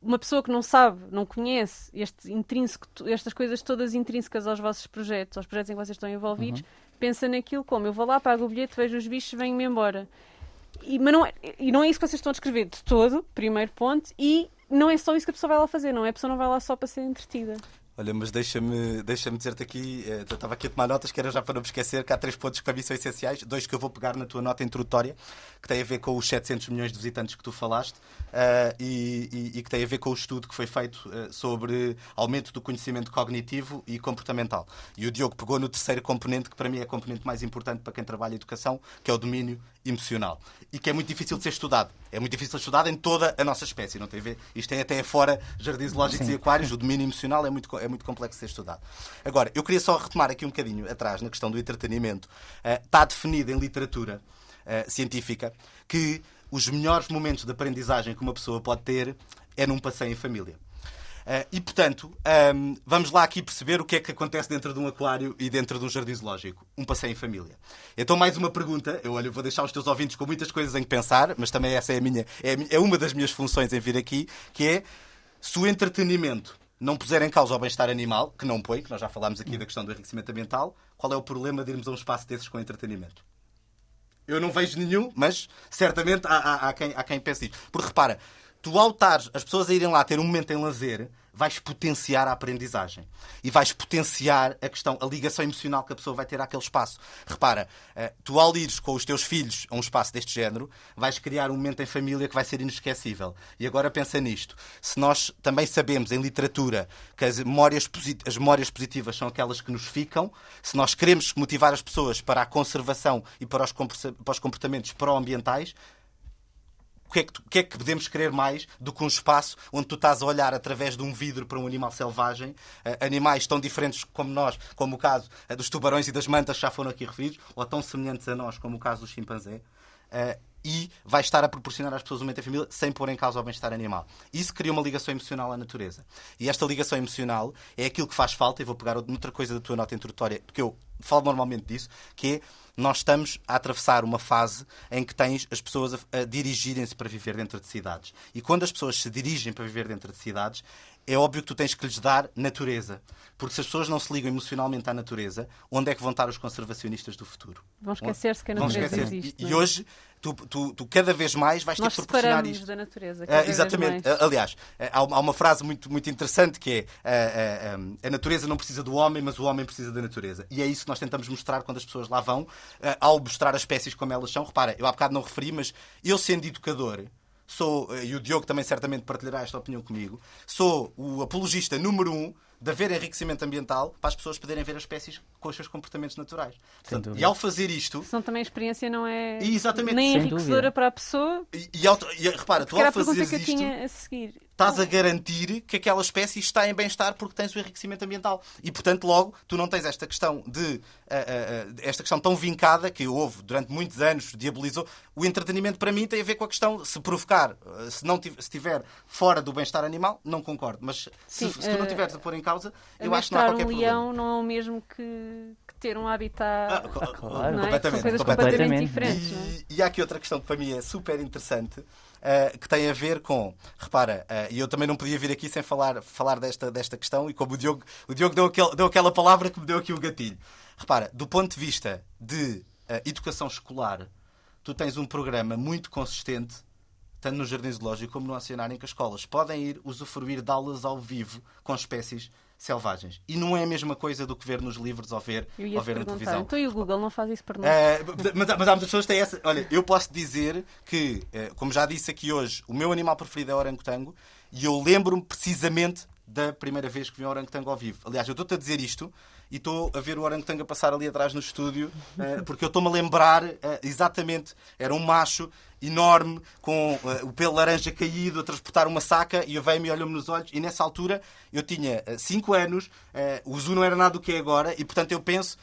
uma pessoa que não sabe, não conhece este intrínseco, estas coisas todas intrínsecas aos vossos projetos, aos projetos em que vocês estão envolvidos, uhum. pensa naquilo como eu vou lá, pago o bilhete, vejo os bichos, venho-me embora. E, mas não é, e não é isso que vocês estão a descrever de todo, primeiro ponto, e não é só isso que a pessoa vai lá fazer, não é? A pessoa não vai lá só para ser entretida. Olha, mas deixa-me deixa dizer-te aqui, eh, eu estava aqui a tomar notas, que era já para não me esquecer, que há três pontos que para mim são essenciais, dois que eu vou pegar na tua nota introdutória, que tem a ver com os 700 milhões de visitantes que tu falaste uh, e, e, e, que tem a ver com o estudo que foi feito uh, sobre aumento do conhecimento cognitivo e comportamental. E o Diogo pegou no terceiro componente, que para mim é a componente mais importante para quem trabalha em educação, que é o domínio emocional. E que é muito difícil de ser estudado. É muito difícil de ser estudado em toda a nossa espécie, não tem a ver? Isto tem até fora jardins zoológicos Sim. e aquários, o domínio emocional é muito, é muito complexo de ser estudado. Agora, eu queria só retomar aqui um bocadinho atrás na questão do entretenimento. Uh, está definido em literatura uh, científica que os melhores momentos de aprendizagem que uma pessoa pode ter é num passeio em família. Uh, e, portanto, um, vamos lá aqui perceber o que é que acontece dentro de um aquário e dentro de um jardim zoológico. Um passeio em família. Então, mais uma pergunta. Eu, olha, vou deixar os teus ouvintes com muitas coisas em que pensar, mas também essa é, a minha, é, é uma das minhas funções em vir aqui, que é se o entretenimento não puser em causa o bem-estar animal, que não põe, que nós já falámos aqui da questão do enriquecimento ambiental, qual é o problema de irmos a um espaço desses com entretenimento? Eu não vejo nenhum, mas certamente há, há, há quem, há quem pense isso. Porque repara, tu ao estar as pessoas a irem lá ter um momento em lazer, vais potenciar a aprendizagem e vais potenciar a questão, a ligação emocional que a pessoa vai ter àquele espaço. Repara, eh, tu ao ires com os teus filhos a um espaço deste género, vais criar um momento em família que vai ser inesquecível. E agora pensa nisto. Se nós também sabemos em literatura que as memórias, as memórias positivas são aquelas que nos ficam, se nós queremos motivar as pessoas para a conservação e para os comportamentos pró-ambientais, o que, é que, o que, é que podemos querer mais do que um espaço onde tu estás a olhar através de um vidro para um animal selvagem, uh, animais tão diferentes como nós, como o caso uh, dos tubarões e das mantas que já foram aqui referidos, ou tão semelhantes a nós, como o caso do chimpanzé. E vai estar a proporcionar às pessoas um momento em família sem pôr em causa o bem-estar animal. Isso cria uma ligação emocional à natureza. E esta ligação emocional é aquilo que faz falta, e vou pegar outra coisa da tua nota introdutória, porque eu falo normalmente disso, que é nós estamos a atravessar uma fase em que tens as pessoas a, a dirigirem-se para viver dentro de cidades. E quando as pessoas se dirigem para viver dentro de cidades, é óbvio que tu tens que lhes dar natureza. Porque se as pessoas não se ligam emocionalmente à natureza, onde é que vão estar os conservacionistas do futuro? Vão esquecer-se que a natureza existe. E, e, é? hoje, tu, tu, tu, cada vez mais vais Nós ter que proporcionar isto. da natureza. Uh, exatamente. Uh, aliás, uh, há, uma frase muito, muito interessante que é a natureza não precisa do homem, mas o homem precisa da natureza. E é isso que nós tentamos mostrar quando as pessoas lá vão, ao mostrar as espécies como elas são. Repara, eu há bocado não referi, mas eu sendo educador, sou, e o Diogo também certamente partilhará esta opinião comigo, sou o apologista número um de haver enriquecimento ambiental para as pessoas poderem ver as espécies com os seus comportamentos naturais. Portanto, e ao fazer isto. Senão também a experiência não é exatamente, nem enriquecedora para a pessoa. E, e, e repara, tu ao fazer isto. Que eu tinha a seguir estás a garantir que aquela espécie está em bem-estar porque tens o enriquecimento ambiental. E, portanto, logo, tu não tens esta questão de uh, uh, esta questão tão vincada que houve durante muitos anos, diabolizou. O entretenimento, para mim, tem a ver com a questão se provocar, se não se estiver fora do bem-estar animal, não concordo. Mas se, Sim, se tu não tiveres a pôr em causa, eu acho que não há qualquer um problema. leão não é o mesmo que, ter um habitat. Ah, claro. Não é? completamente, São coisas completamente, completamente diferentes. E, é? e há aqui outra questão que para mim é super interessante uh, que tem a ver com. Repara, uh, e eu também não podia vir aqui sem falar, falar desta, desta questão, e como o Diogo, o Diogo deu, aquele, deu aquela palavra que me deu aqui o gatilho. Repara, do ponto de vista de uh, educação escolar, tu tens um programa muito consistente tanto no Jardim Zoológico como no Oceanário, em que as escolas podem ir usufruir de aulas ao vivo com espécies selvagens. E não é a mesma coisa do que ver nos livros ou ver, ou ver na televisão. Então e o Google não faz isso por nós? Uh, mas, mas há muitas pessoas que têm essa. Olha, eu posso dizer que, uh, como já disse aqui hoje, o meu animal preferido é o orangotango e eu lembro-me precisamente da primeira vez que vi um orangotango ao vivo. Aliás, eu estou-te a dizer isto e estou a ver o orangotango a passar ali atrás no estúdio, uh, porque eu estou-me a lembrar uh, exatamente, era um macho enorme, com uh, o pelo laranja caído, a transportar uma saca, e eu veio-me e olhou-me nos olhos, e nessa altura eu tinha 5 anos, o Zu não era nada do que é agora, e portanto eu penso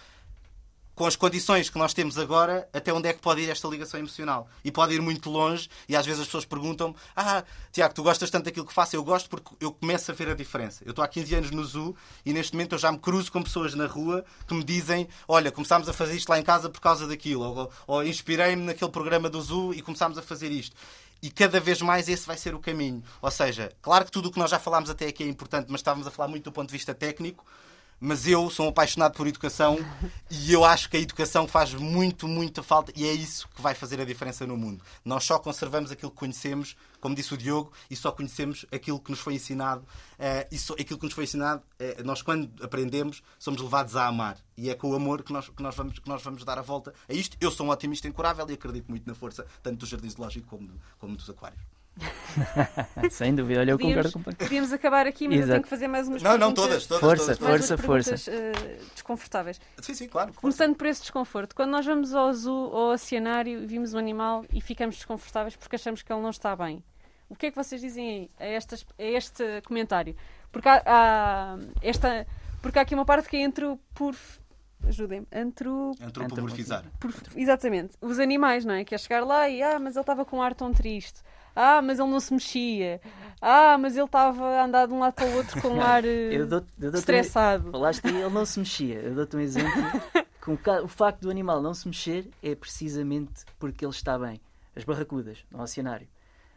com as condições que nós temos agora, até onde é que pode ir esta ligação emocional? E pode ir muito longe, e às vezes as pessoas perguntam-me: Ah, Tiago, tu gostas tanto daquilo que faço? Eu gosto porque eu começo a ver a diferença. Eu estou há 15 anos no Zoo e neste momento eu já me cruzo com pessoas na rua que me dizem: Olha, começámos a fazer isto lá em casa por causa daquilo, ou, ou inspirei-me naquele programa do Zoo e começámos a fazer isto. E cada vez mais esse vai ser o caminho. Ou seja, claro que tudo o que nós já falámos até aqui é importante, mas estávamos a falar muito do ponto de vista técnico mas eu sou apaixonado por educação e eu acho que a educação faz muito, muita falta e é isso que vai fazer a diferença no mundo. Nós só conservamos aquilo que conhecemos, como disse o Diogo, e só conhecemos aquilo que nos foi ensinado. Uh, e só, aquilo que nos foi ensinado, uh, nós quando aprendemos, somos levados a amar. E é com o amor que nós, que, nós vamos, que nós vamos dar a volta a isto. Eu sou um otimista incurável e acredito muito na força, tanto do Jardim Zoológico como, como dos aquários. Sem dúvida, olha, eu concordo com Podíamos acabar aqui, mas Exato. eu tenho que fazer mais umas não, perguntas. Não, todas, todas. Força, todas, força, força. Uh, desconfortáveis. Sim, sim, claro. Força. Começando por esse desconforto. Quando nós vamos ao zoo ou ao oceanário e vimos um animal e ficamos desconfortáveis porque achamos que ele não está bem. O que é que vocês dizem a, estas, a este comentário? Porque há, há, esta, porque há aqui uma parte que é entre o por ajudem-me, antro... antropomorfizar. Por... Exatamente. Os animais, não é? Que é chegar lá e, ah, mas ele estava com um ar tão triste. Ah, mas ele não se mexia. Ah, mas ele estava a andar de um lado para o outro com um ar eu dou, eu dou estressado. Um, falaste ele não se mexia. Eu dou-te um exemplo. com o, facto do animal não se mexer é precisamente porque ele está bem. As barracudas, no oceanário.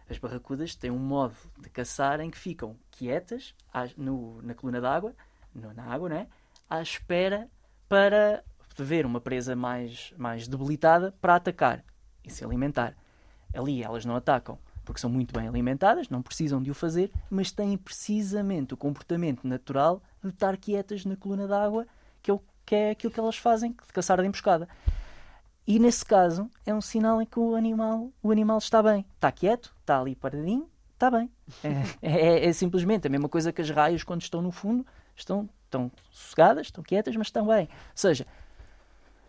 As barracudas têm um modo de caçar em que ficam quietas no, na coluna d'água, na água, né? à espera para ver uma presa mais, mais debilitada para atacar e se alimentar. Ali elas não atacam porque são muito bem alimentadas, não precisam de o fazer, mas têm precisamente o comportamento natural de estar quietas na coluna d'água, que, é que é aquilo que elas fazem, de caçar de emboscada. E nesse caso é um sinal em que o animal, o animal está bem. Está quieto, está ali paradinho, está bem. É, é, é, simplesmente a mesma coisa que as raias quando estão no fundo, estão, estão sossegadas, estão quietas, mas estão bem. Ou seja,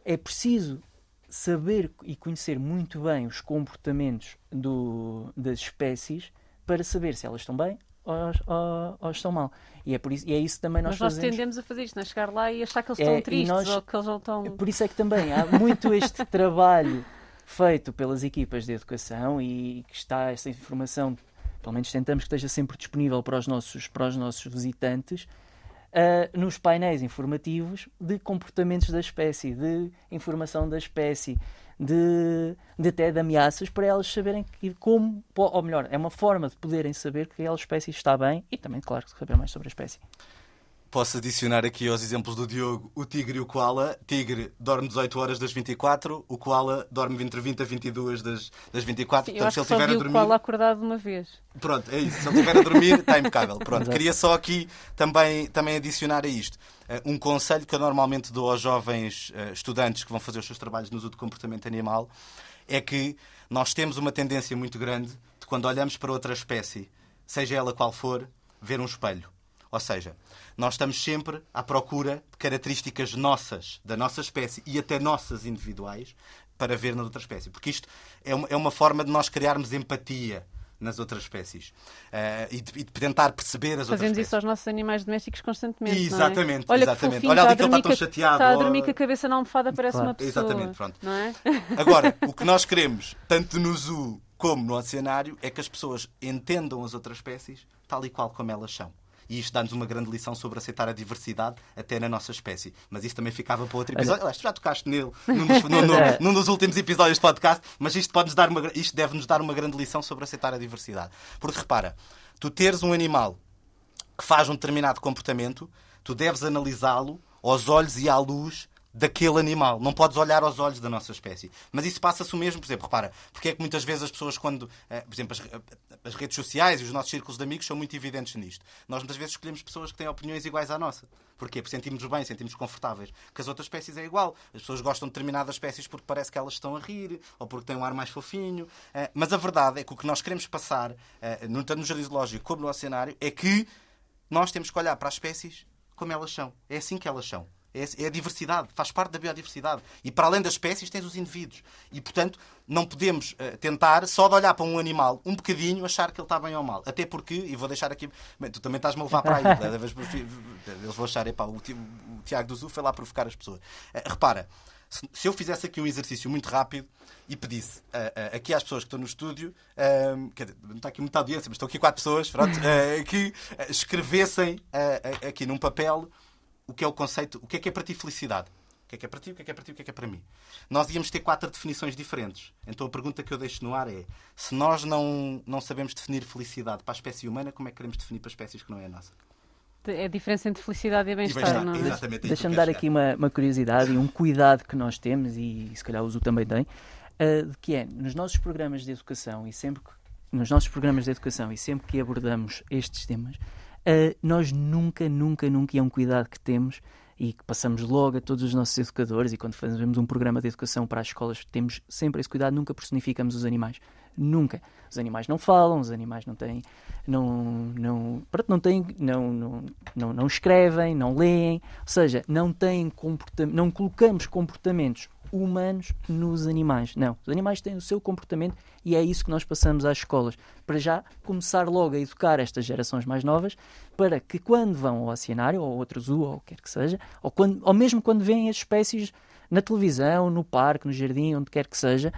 é preciso saber e conhecer muito bem os comportamentos do, das espécies para saber se elas estão bem ou, ou, ou, estão mal. E é, por isso, e é isso também nós Mas nós fazemos. tendemos a fazer isto, não é? chegar lá e achar que eles estão é, tristes nós, ou que eles não estão. Por isso é que também há muito este trabalho feito pelas equipas de educação e que está essa informação, pelo menos tentamos que esteja sempre disponível para os nossos, para os nossos visitantes uh, nos painéis informativos de comportamentos da espécie, de informação da espécie, de, de até de ameaças, para elas saberem que como, ou melhor, é uma forma de poderem saber que aquela espécie está bem e também, claro, saber mais sobre a espécie. Posso adicionar aqui aos exemplos do Diogo o tigre e o koala. Tigre dorme 18 horas das 24, o koala dorme entre 20 a 22 das, das 24. Sim, Portanto, se ele estiver a dormir. o koala acordado uma vez. Pronto, é isso. Se ele estiver a dormir, está impecável. Pronto, queria só aqui também, também adicionar a isto. Uh, um conselho que eu normalmente dou aos jovens uh, estudantes que vão fazer os seus trabalhos no uso de comportamento animal é que nós temos uma tendência muito grande de quando olhamos para outra espécie, seja ela qual for, ver um espelho. Ou seja, nós estamos sempre à procura de características nossas, da nossa espécie e até nossas individuais, para ver na outra espécie. Porque isto é uma, é uma forma de nós criarmos empatia nas outras espécies uh, e, de, e, de, tentar perceber as Fazemos outras espécies. Fazemos isso aos nossos animais domésticos constantemente. Exatamente, é? Olha exatamente. Olha ali que ele está tão chateado. Está a dormir com a cabeça na almofada, parece claro. uma pessoa. Exatamente, pronto. É? Agora, o que nós queremos, tanto no zoo como no oceanário, é que as pessoas entendam as outras espécies tal e qual como elas são e isto dá-nos uma grande lição sobre aceitar a diversidade até na nossa espécie. Mas isso também ficava para outro episódio. Aliás, tu já tocaste nele num dos, no, no, é. num dos últimos episódios do podcast, mas isto, pode -nos dar uma, isto deve-nos dar uma grande lição sobre aceitar a diversidade. Porque repara, tu teres um animal que faz um determinado comportamento, tu deves analisá-lo aos olhos e à luz daquele animal. Não podes olhar aos olhos da nossa espécie. Mas isso passa-se o mesmo, por exemplo, repara, porque é que muitas vezes as pessoas, quando, eh, por exemplo, as, eh, as, redes sociais e os nossos círculos de amigos são muito evidentes nisto. Nós muitas vezes escolhemos pessoas que têm opiniões iguais à nossa. Porquê? Porque sentimos bem, sentimos confortáveis. Que as outras espécies é igual. As pessoas gostam de determinadas espécies porque parece que elas estão a rir ou porque têm um ar mais fofinho. Eh, mas a verdade é que o que nós queremos passar, tanto no jardim zoológico como no cenário, é que nós temos que olhar para as espécies como elas são. É assim que elas são. É, é a diversidade, faz parte da biodiversidade. E para além das espécies, tens os indivíduos. E, portanto, não podemos uh, tentar só de olhar para um animal um bocadinho achar que ele está bem ou mal. Até porque, e vou deixar aqui. Bem, tu também estás-me a levar para aí. Eles vão achar, epá, o, o Tiago do Zul foi lá provocar as pessoas. Uh, repara, se, se, eu fizesse aqui um exercício muito rápido e pedisse uh, aqui às pessoas que estão no estúdio, dizer, não está aqui muita audiência, mas estão aqui quatro pessoas, pronto, que escrevessem aqui num papel o que é o conceito, o que é que é para ti felicidade. O que é que é para ti, o que é que é para ti, o que é que é para mim. Nós íamos ter quatro definições diferentes. Então a pergunta que eu deixo no ar é: se nós não, não sabemos definir felicidade para a espécie humana, como é que queremos definir para espécies que não é a nossa? É a diferença entre felicidade e bem-estar, não é? eu Deixa-me dar chegar. aqui uma, uma curiosidade e um cuidado que nós temos, e se calhar o Zu também tem, de que é, nos nossos programas de educação e sempre que, nos nossos programas de educação e sempre que abordamos estes temas, eh, nós nunca, nunca, nunca, e é um cuidado que temos e que passamos logo a todos os nossos educadores e quando fazemos um programa de educação para as escolas temos sempre esse cuidado, nunca personificamos os animais. Nunca. Os animais não falam, os animais não têm, não, não, pronto, não têm, não, não, não, não escrevem, não leem, ou seja, não têm comportamento, não colocamos comportamentos humanos nos animais. Não, os animais têm o seu comportamento e é isso que nós passamos às escolas, para já começar logo a educar estas gerações mais novas, para que quando vão ao oceanário, ou outro zoo, ou o que quer que seja, ou, quando, ou mesmo quando veem as espécies na televisão, no parque, no jardim, onde quer que seja,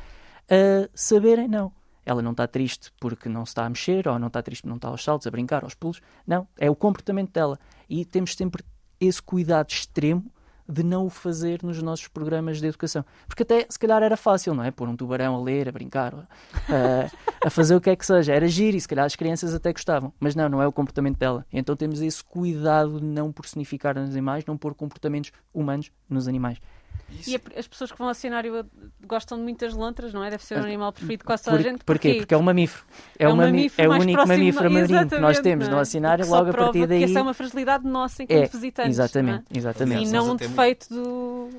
a saberem, não, ela não está triste porque não se está a mexer, ou não está triste porque não está aos saltos, a brincar, aos pulos. Não, é o comportamento dela. E temos sempre esse cuidado extremo de não o fazer nos nossos programas de educação. Porque até, se calhar, era fácil, não é? Pôr um tubarão a ler, a brincar, a, a fazer o que é que seja. Era giro e, se calhar, as crianças até gostavam. Mas não, não é o comportamento dela. Então temos esse cuidado de não personificar os animais, não pôr comportamentos humanos nos animais. Isso- E a- as pessoas que vão ao cenário uh, gostam de muitas lontras, não é? Deve ser o animal preferido de quase toda a Por, gente. porquê? Porque é um mamífero. É, É o um mamífero é o único próximo- mamífero marinho que nós temos não no é? O que só Logo a partir daí. Que essa é uma fragilidade nossa enquanto É, visitantes. exatamente, não é? exatamente. E não um defeito do,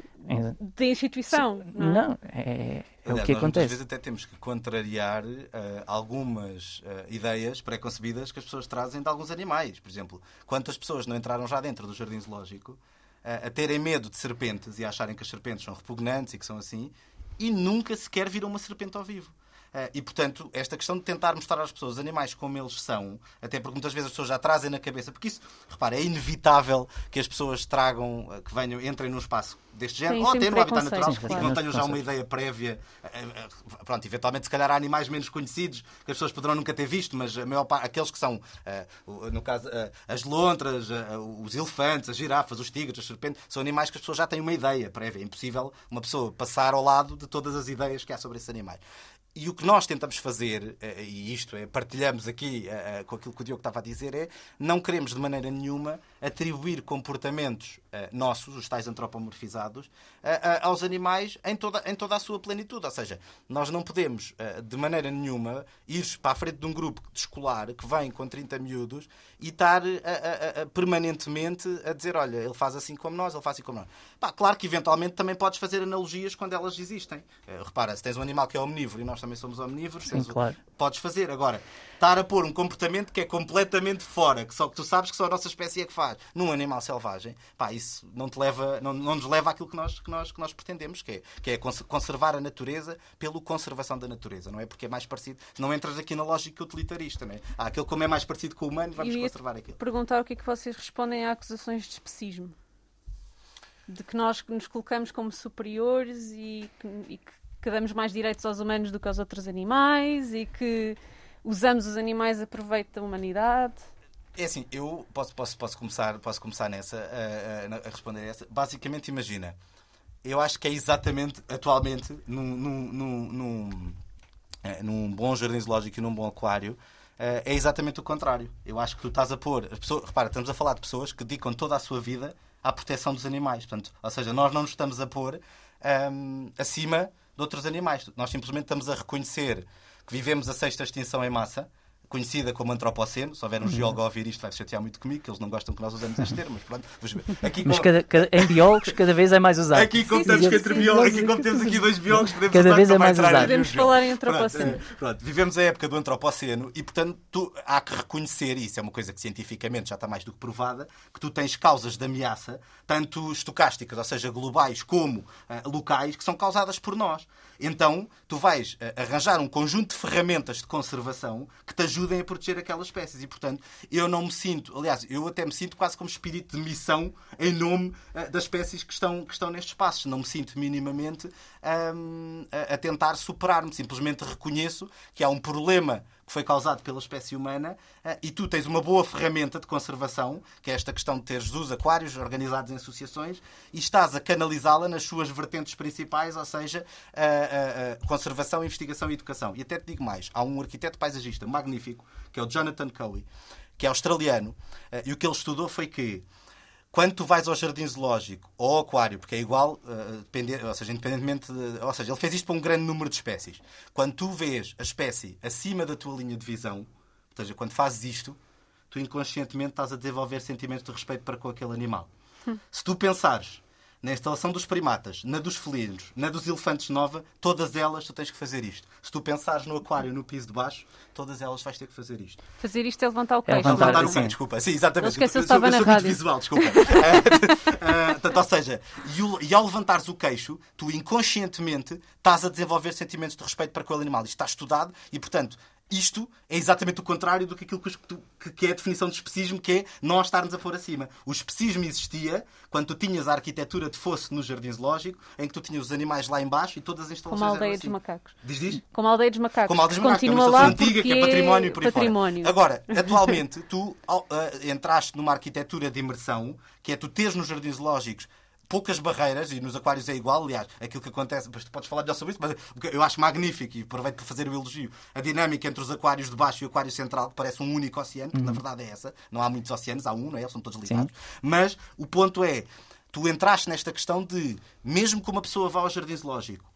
da instituição. Não, é? Não, é, é o Aliás, que nós muitas acontece. vezes até temos que contrariar eh, algumas eh, ideias pré-concebidas que as pessoas trazem de alguns animais. Por exemplo, quantas pessoas não entraram já dentro do jardim zoológico a terem medo de serpentes e a acharem que as serpentes são repugnantes e que são assim e nunca sequer viram uma serpente ao vivo. Eh, e, portanto, esta questão de tentar mostrar às pessoas os animais como eles são, até porque muitas vezes as pessoas já trazem na cabeça, porque isso, repara, é inevitável que as pessoas tragam, eh, que venham, entrem num espaço deste género, Tem ou até no habitat natural, preconceitos, e que claro. não tenham já uma ideia prévia. eh, Pronto, eventualmente, se calhar há animais menos conhecidos que as pessoas poderão nunca ter visto, mas a maior parte, aqueles que são, no caso, as lontras, os elefantes, as girafas, os tigres, as serpentes, são animais que as pessoas já têm uma ideia prévia. É impossível uma pessoa passar ao lado de todas as ideias que há sobre esses animais. E o que nós tentamos fazer, eh, e isto é, partilhamos aqui eh, eh, com aquilo que o Diogo estava a dizer, é não queremos de maneira nenhuma atribuir comportamentos nossos, os tais antropomorfizados, eh, eh, aos animais em toda, em toda a sua plenitude. Ou seja, nós não podemos eh, de maneira nenhuma ir para a frente de um grupo de escolar que vem com 30 miúdos e estar eh, a- a- a- permanentemente a dizer: olha, ele faz assim como nós, ele faz assim como nós. Pá, claro que eventualmente também podes fazer analogias quando elas existem. Eh, repara, se tens um animal que é omnívoro e nós também somos omnívoros, o- claro. podes fazer. Agora, estar a pôr um comportamento que é completamente fora, que só que tu sabes que só a nossa espécie é que faz, num animal selvagem, pá, isso não te leva, não, não nos leva àquilo que nós, que nós, que nós pretendemos, que é, que é cons- conservar a natureza pelo conservação da natureza, não é? Porque é mais parecido, não entras aqui na lógica utilitarista, não é? Ah, aquele como é mais parecido com o humano, vamos conservar aquilo. perguntar o que é que vocês respondem a acusações de especismo. De que nós nos colocamos como superiores e que, e que- que damos mais direitos aos humanos do que aos outros animais e que usamos os animais a proveito da humanidade. É assim, eu posso, posso, posso, começar, posso começar nessa, a, a- responder a essa. Basicamente, imagina, eu acho que é exatamente, atualmente, num, num, num, num, eh, bom jardim zoológico e num bom aquário, eh, é exatamente o contrário. Eu acho que tu estás a pôr. As pessoas, repara, estamos a falar de pessoas que dedicam toda a sua vida à proteção dos animais. Portanto, ou seja, nós não nos estamos a pôr ahm, acima de outros animais. Nós simplesmente estamos a reconhecer que vivemos a sexta extinção em massa. Conhecida como antropoceno, se houver um geólogo a ouvir isto vai se chatear muito comigo, que eles não gostam que nós usemos este termo, mas pronto, vamos ver. Aqui, Mas com- cada, cada- em biólogos, cada vez é mais usado. Aqui, como Sim, estamos sim, que entre sim. biólogos, aqui como temos aqui dois biólogos, podemos Cada usar vez que é mais usado. em Podemos falar em antropoceno. Pronto, eh, pronto, vivemos a época do antropoceno e, portanto, tu- há que reconhecer, e isso é uma coisa que cientificamente já está mais do que provada, que tu tens causas de ameaça, tanto estocásticas, ou seja, globais, como ah, locais, que são causadas por nós. Então, tu vais ah, arranjar um conjunto de ferramentas de conservação que te ajudem a proteger aquelas espécies. E, portanto, eu não me sinto, aliás, eu até me sinto quase como espírito de missão em nome ah, das espécies que estão, que estão nestes espaços. Não me sinto minimamente a, a tentar superar-me. Simplesmente reconheço que há um problema que foi causado pela espécie humana ah, e tu tens uma boa ferramenta de conservação, que é esta questão de teres os aquários organizados em associações e estás a canalizá-la nas suas vertentes principais, ou seja, a, a- a conservação, investigação e educação. E até te digo mais, há um arquiteto paisagista magnífico, que é o Jonathan Cowie, que é australiano, eh, e o que ele estudou foi que quando tu vais ao jardim zoológico ou ao aquário, porque é igual, uh, depende, ou seja, independentemente de, Ou seja, ele fez isto para um grande número de espécies. Quando tu vês a espécie acima da tua linha de visão, ou seja, quando fazes isto, tu inconscientemente estás a desenvolver sentimentos de respeito para com aquele animal. Hum. Se tu pensares na instalação dos primatas, na dos felinos, na dos elefantes nova, todas elas tu tens que fazer isto. Se tu pensares no aquário, no piso de baixo, todas elas vais ter que fazer isto. Fazer isto é levantar o queixo. É levantar, levantar o queixo, desculpa. Sim, exatamente. Ele esqueceu estava na rádio. visual, desculpa. uh, ou seja, e, e ao levantares o queixo, tu inconscientemente estás a desenvolver sentimentos de respeito para aquele animal. Isto está estudado e, portanto, isto é exatamente o contrário do que aquilo que, é a definição de especismo, que é nós estarmos a pôr acima. O especismo existia quando tu tinhas a arquitetura de fosse no jardim zoológico, em que tu tinhas os animais lá embaixo e todas as instalações Como a aldeia assim. dos macacos. Diz, diz? Como a aldeia dos macacos. Como a aldeia dos macacos, Continua é uma lá antiga, que é património e por aí património. fora. Agora, atualmente, tu uh, entraste numa arquitetura de imersão, que é tu teres nos jardins zoológicos poucas barreiras, e nos aquários é igual, aliás, aquilo que acontece, depois tu podes falar melhor sobre isso, mas eu acho magnífico, e aproveito para fazer o elogio, a dinâmica entre os aquários de baixo e o aquário central, que parece um único oceano, que uhum. na verdade é essa, não há muitos oceanos, há um, não é? Eles são todos ligados. Sim. Mas o ponto é, tu entraste nesta questão de, mesmo que uma pessoa vá ao jardim zoológico,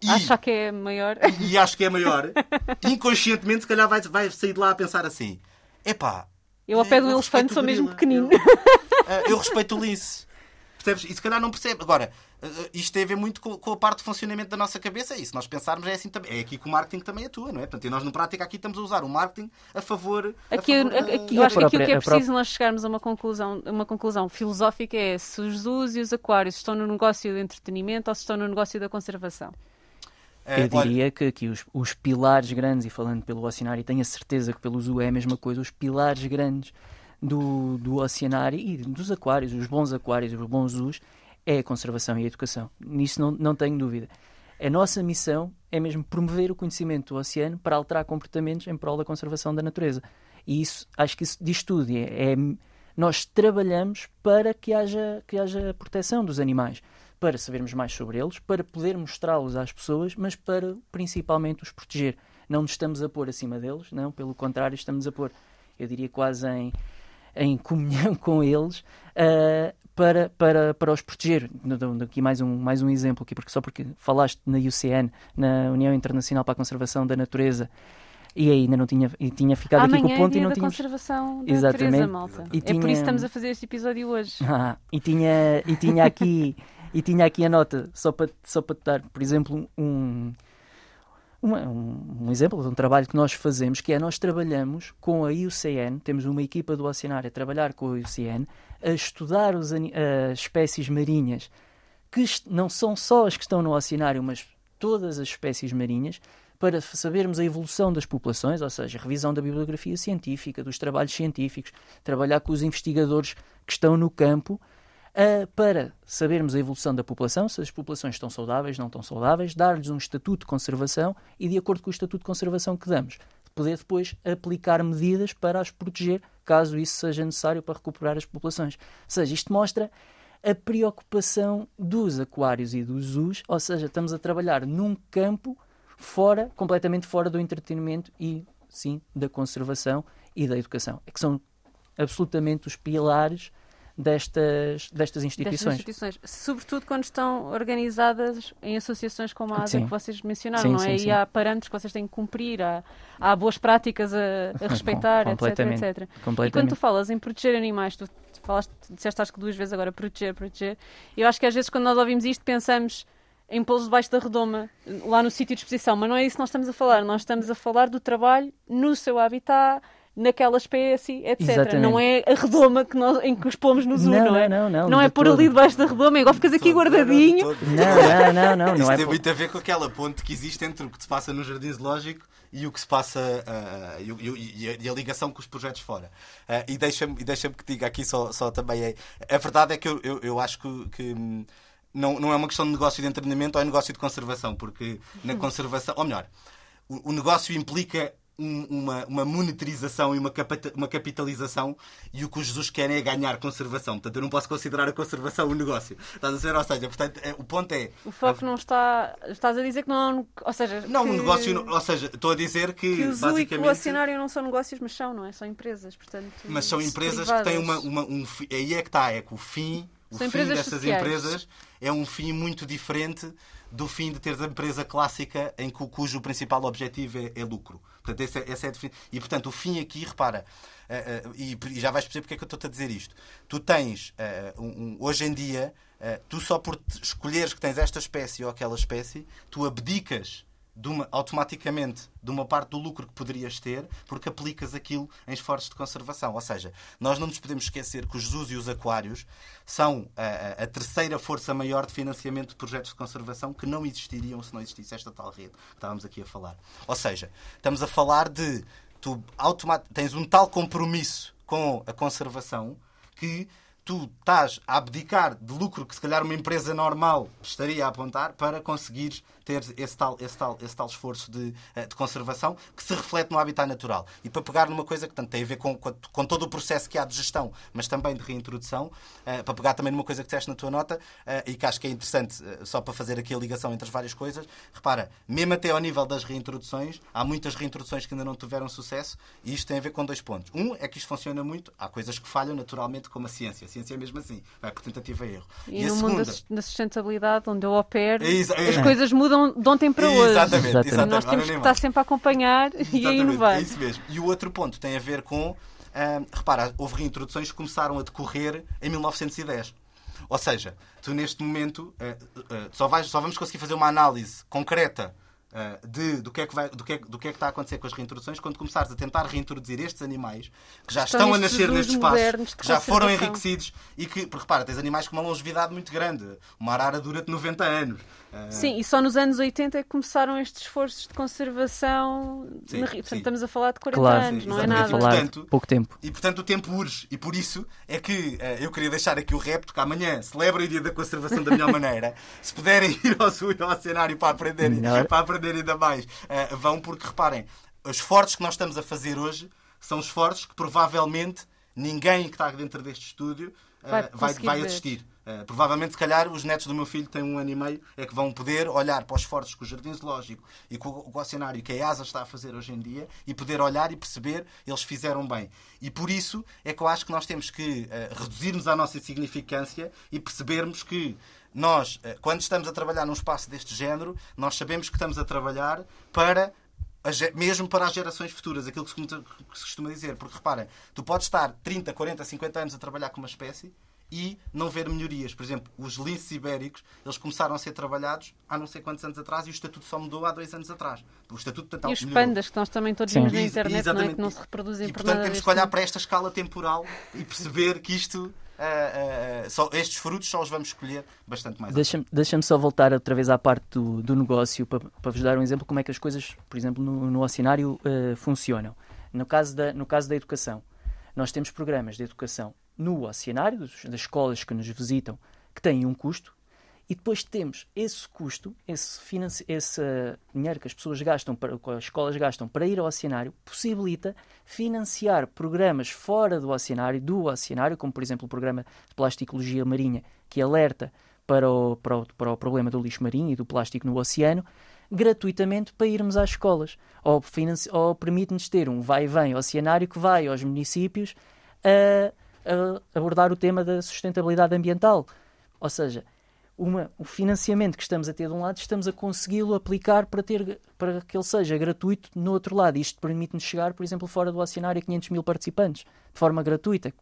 e, Acha que é maior. E, e acho que é maior. inconscientemente, se calhar vai, vai sair de lá a pensar assim: epá. Eu ao pé do elefante sou mesmo pequenino. Eu, eh, eu respeito o lince. Percebes? E se calhar não percebe. Agora, eh, isto tem a ver muito com, a parte de funcionamento da nossa cabeça. E se nós pensarmos, é assim também. É aqui que o marketing também atua, não é? Portanto, e nós, na prática, aqui estamos a usar o marketing a favor. Aqui, a favor aqui, eu acho que aqui o que é preciso nós chegarmos a uma conclusão, uma conclusão filosófica é se os zoos e os aquários estão no negócio do entretenimento ou se estão no negócio da conservação. É, eu diria que aqui os, os, pilares grandes, e falando pelo oceanário, tenho a certeza que pelo zoo é a mesma coisa, os pilares grandes do, do oceanário e dos aquários, os bons aquários, os bons zoos, é a conservação e a educação. Nisso não, não tenho dúvida. A nossa missão é mesmo promover o conhecimento do oceano para alterar comportamentos em prol da conservação da natureza. E isso, acho que isso diz tudo. É, é nós trabalhamos para que haja, que haja proteção dos animais, para sabermos mais sobre eles, para poder mostrá-los às pessoas, mas para principalmente os proteger. Não nos estamos a pôr acima deles, não, pelo contrário, estamos a pôr, eu diria quase em, em comunhão com eles uh, para, para, para os proteger. Aqui mais um, mais um exemplo, aqui, porque só porque falaste na UCN, na União Internacional para a Conservação da Natureza, e ainda não tinha, e tinha ficado Amanhã aqui com o ponto é e não tinha. conservação da Exatamente. natureza, malta. E é tinha... por isso que estamos a fazer este episódio hoje. Ah, e, tinha, e tinha aqui. e tinha aqui a nota, só para, só para te dar, por exemplo, um, um, um, exemplo de um trabalho que nós fazemos, que é nós trabalhamos com a IUCN, temos uma equipa do Oceanário a trabalhar com a IUCN, a estudar as espécies marinhas, que não são só as que estão no oceanário, mas todas as espécies marinhas, para sabermos a evolução das populações, ou seja, revisão da bibliografia científica, dos trabalhos científicos, trabalhar com os investigadores que estão no campo uh, para sabermos a evolução da população, se as populações estão saudáveis, não estão saudáveis, dar-lhes um estatuto de conservação e, de acordo com o estatuto de conservação que damos, poder depois aplicar medidas para as proteger, caso isso seja necessário para recuperar as populações. Ou seja, isto mostra a preocupação dos aquários e dos zoos, ou seja, estamos a trabalhar num campo fora, completamente fora do entretenimento e sim da conservação e da educação. É que são absolutamente os pilares destas, destas instituições. Destas instituições. Sobretudo quando estão organizadas em associações como a ASA que vocês mencionaram, sim, não é? Sim. E há parâmetros que vocês têm que cumprir, há, há boas práticas a, a respeitar, etc, etc. E quando tu falas em proteger animais, tu falaste, disseste acho que duas vezes agora, proteger, proteger. Eu acho que às vezes quando nós ouvimos isto pensamos em pô-los debaixo da redoma, lá no sítio de exposição, mas não é isso que nós estamos a falar. Nós estamos a falar do trabalho no seu habitat, naquela espécie, etc. Exatamente. Não é a redoma que nós, em que os pomos no zoo, não, não é? Não, não, não. Não é pôr ali debaixo da redoma, é igual ficas aqui guardadinho. Não, não, não, não. Isso não é tem muito a ver com aquela ponte que existe entre o que se passa no jardim zoológico e o que se passa uh, e, e, a, e, a, ligação com os projetos fora. Uh, e deixa-me deixa que diga aqui só, só também é. A verdade é que eu, eu, eu acho que, que não, não é uma questão de negócio de entretenimento ou é negócio de conservação, porque na conservação, ou melhor, o, o negócio implica um- uma, uma monetarização e uma, uma capitalização e o que os Jesus querem é ganhar conservação. Portanto, eu não posso considerar a conservação um negócio. Estás a dizer? Ou seja, portanto, é- o ponto é. O foco não está. Estás a dizer que não. Ou seja. Não, que, um negócio. Ou seja, estou a dizer que. Que o Zoo e que o basicamente, Oceanário não são negócios, mas são, não é? São empresas, portanto. Mas são empresas que têm uma, privadas. uma- um fi- Aí é que está, é que o fim, o São fim empresas dessas sociais. empresas é um fim muito diferente do fim de teres a empresa clássica em que, o- cujo principal objetivo é, é lucro. Portanto, esse é, é E portanto, o fim aqui, repara, eh, eh, e, e já vais perceber porque é que eu estou a dizer isto. Tu tens, eh, um- um- hoje em dia, tu só por escolheres que tens esta espécie ou aquela espécie, tu abdicas de uma- automaticamente de uma parte do lucro que poderias ter porque aplicas aquilo em esforços de conservação. Ou seja, nós não nos podemos esquecer que os zoos e os aquários são a, a- a terceira força maior de financiamento de projetos de conservação que não existiriam se não existisse esta tal rede que estávamos aqui a falar. Ou seja, estamos a falar de tu automa- tens um tal compromisso com a conservação que tu estás a abdicar de lucro que se calhar uma empresa normal estaria a apontar para conseguires ter esse tal, esse tal, esse tal esforço de, eh, de conservação que se reflete no habitat natural. E para pegar numa coisa que tanto tem a ver com, com, com todo o processo que há de gestão, mas também de reintrodução, eh, para pegar também numa coisa que disseste na tua nota eh, e que acho que é interessante, eh, só para fazer aqui a ligação entre as várias coisas, repara, mesmo até ao nível das reintroduções, há muitas reintroduções que ainda não tiveram sucesso e isto tem a ver com dois pontos. Um é que isto funciona muito, há coisas que falham naturalmente como a ciência. Ciência é mesmo assim, vai por tentativa e erro. E, a no mundo da da sustentabilidade, onde eu opero, É isso, é. as coisas mudam de ontem para hoje. Exatamente, Exatamente. exatamente. Nós temos que estar sempre a acompanhar e a Exatamente, inovar. É isso mesmo. E o outro ponto tem a ver com. hum, repara, houve reintroduções que começaram a decorrer em 1910. Ou seja, tu neste momento eh, eh, só, vais, só vamos conseguir fazer uma análise concreta eh, de, do, que é que vai, do, que é, do que é que está a acontecer com as reintroduções quando começares a tentar reintroduzir estes animais que já Estão estão, a nascer nestes espaços, de que já foram enriquecidos e que, porque repara, tens animais com uma longevidade muito grande. Uma arara dura-te 90 anos. Eh, Sim, e só nos anos 80 é que começaram estes esforços de conservação. Sim, na Portanto, sim. estamos a falar de 40 Claro, anos, sim, não é nada. falar Portanto, pouco tempo. E portanto o tempo urge. E por isso é que eh, eu queria deixar aqui o repto que amanhã celebra o dia da conservação da melhor maneira. Se puderem ir ao e ao cenário para aprender, Melhor. para aprender ainda mais, eh, vão porque reparem, os esforços que nós estamos a fazer hoje são esforços que provavelmente ninguém que está dentro deste estúdio eh, Vai vai, assistir. Uh, provavelmente, se calhar, os netos do meu filho têm um ano e meio, é que vão poder olhar para os esforços que o Jardim Zoológico e que o, o oceanário que a EASA está a fazer hoje em dia e poder olhar e perceber eles fizeram bem. E por isso é que eu acho que nós temos que uh, reduzirmos a nossa insignificância e percebermos que nós, uh, quando estamos a trabalhar num espaço deste género, nós sabemos que estamos a trabalhar para mesmo para as gerações futuras, aquilo que se, costuma- dizer. Porque reparem, tu podes estar 30, 40, 50 anos a trabalhar com uma espécie e não ver melhorias. Por exemplo, os linces ibéricos, eles começaram a ser trabalhados há não sei quantos anos atrás e o estatuto só mudou há dois anos atrás. O estatuto portanto, E os melhorou. pandas, que nós também todos vimos na internet, não é? Que não se reproduzem E por portanto nada temos que olhar para esta escala temporal e perceber que isto, ah, ah, só, estes frutos só os vamos escolher bastante mais. Deixa-me deixa só voltar outra vez à parte do, do negócio para, para vos dar um exemplo como é que as coisas, por exemplo, no, no eh, funcionam. No caso, da, no caso da educação, nós temos programas de educação no oceanário, dos- das escolas que nos visitam, que têm um custo, e depois temos esse custo, esse, financi- esse eh, dinheiro que as pessoas gastam, para, que as escolas gastam para ir ao oceanário, possibilita financiar programas fora do oceanário, do oceanário, como por exemplo o programa de plasticologia marinha, que alerta para o, para o, para o problema do lixo marinho e do plástico no oceano, gratuitamente para irmos às escolas. Ou, ou permite-nos ter um vai e vem oceanário que vai aos municípios a, a abordar o tema da sustentabilidade ambiental. Ou seja, uma, o financiamento que estamos a ter de um lado, estamos a consegui-lo aplicar para, ter, para que ele seja gratuito no outro lado. Isto permite-nos chegar, por exemplo, fora do oceanário a 500 mil participantes, de forma gratuita.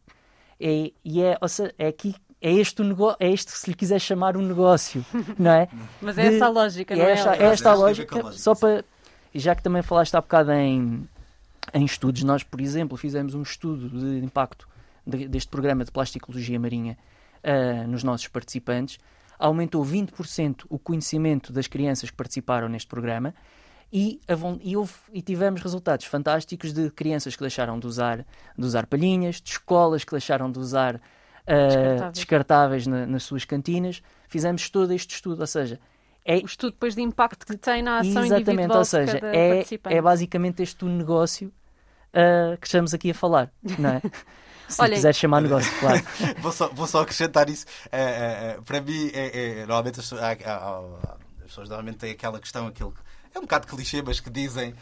É, e é, ou seja, é aqui é este, o nego... é este, se lhe quiser chamar um negócio, não é? Mas é essa a lógica, é não é? esta, Aliás? é esta a lógica, só para. E já que também falaste há bocado em, em estudos, nós, por exemplo, fizemos um estudo de impacto de- deste programa de plasticologia marinha ah, nos nossos participantes. Aumentou 20% o conhecimento das crianças que participaram neste programa e, e houve- e tivemos resultados fantásticos de crianças que deixaram de usar, de usar palhinhas, de escolas que deixaram de usar ah, Descartáveis. descartáveis na- nas suas cantinas. Fizemos todo este estudo, ou seja, É- o estudo depois de impacto que tem na ação Exatamente, individual ou seja, é, é basicamente este o negócio ah, que estamos aqui a falar, não é? Se Olhem- quiser chamar negócio, claro. vou, só, vou só acrescentar isso. Eh, eh, para mim, é, é- normalmente as, há- há- as pessoas normalmente têm aquela questão, aquele, é um bocado clichê, mas que dizem.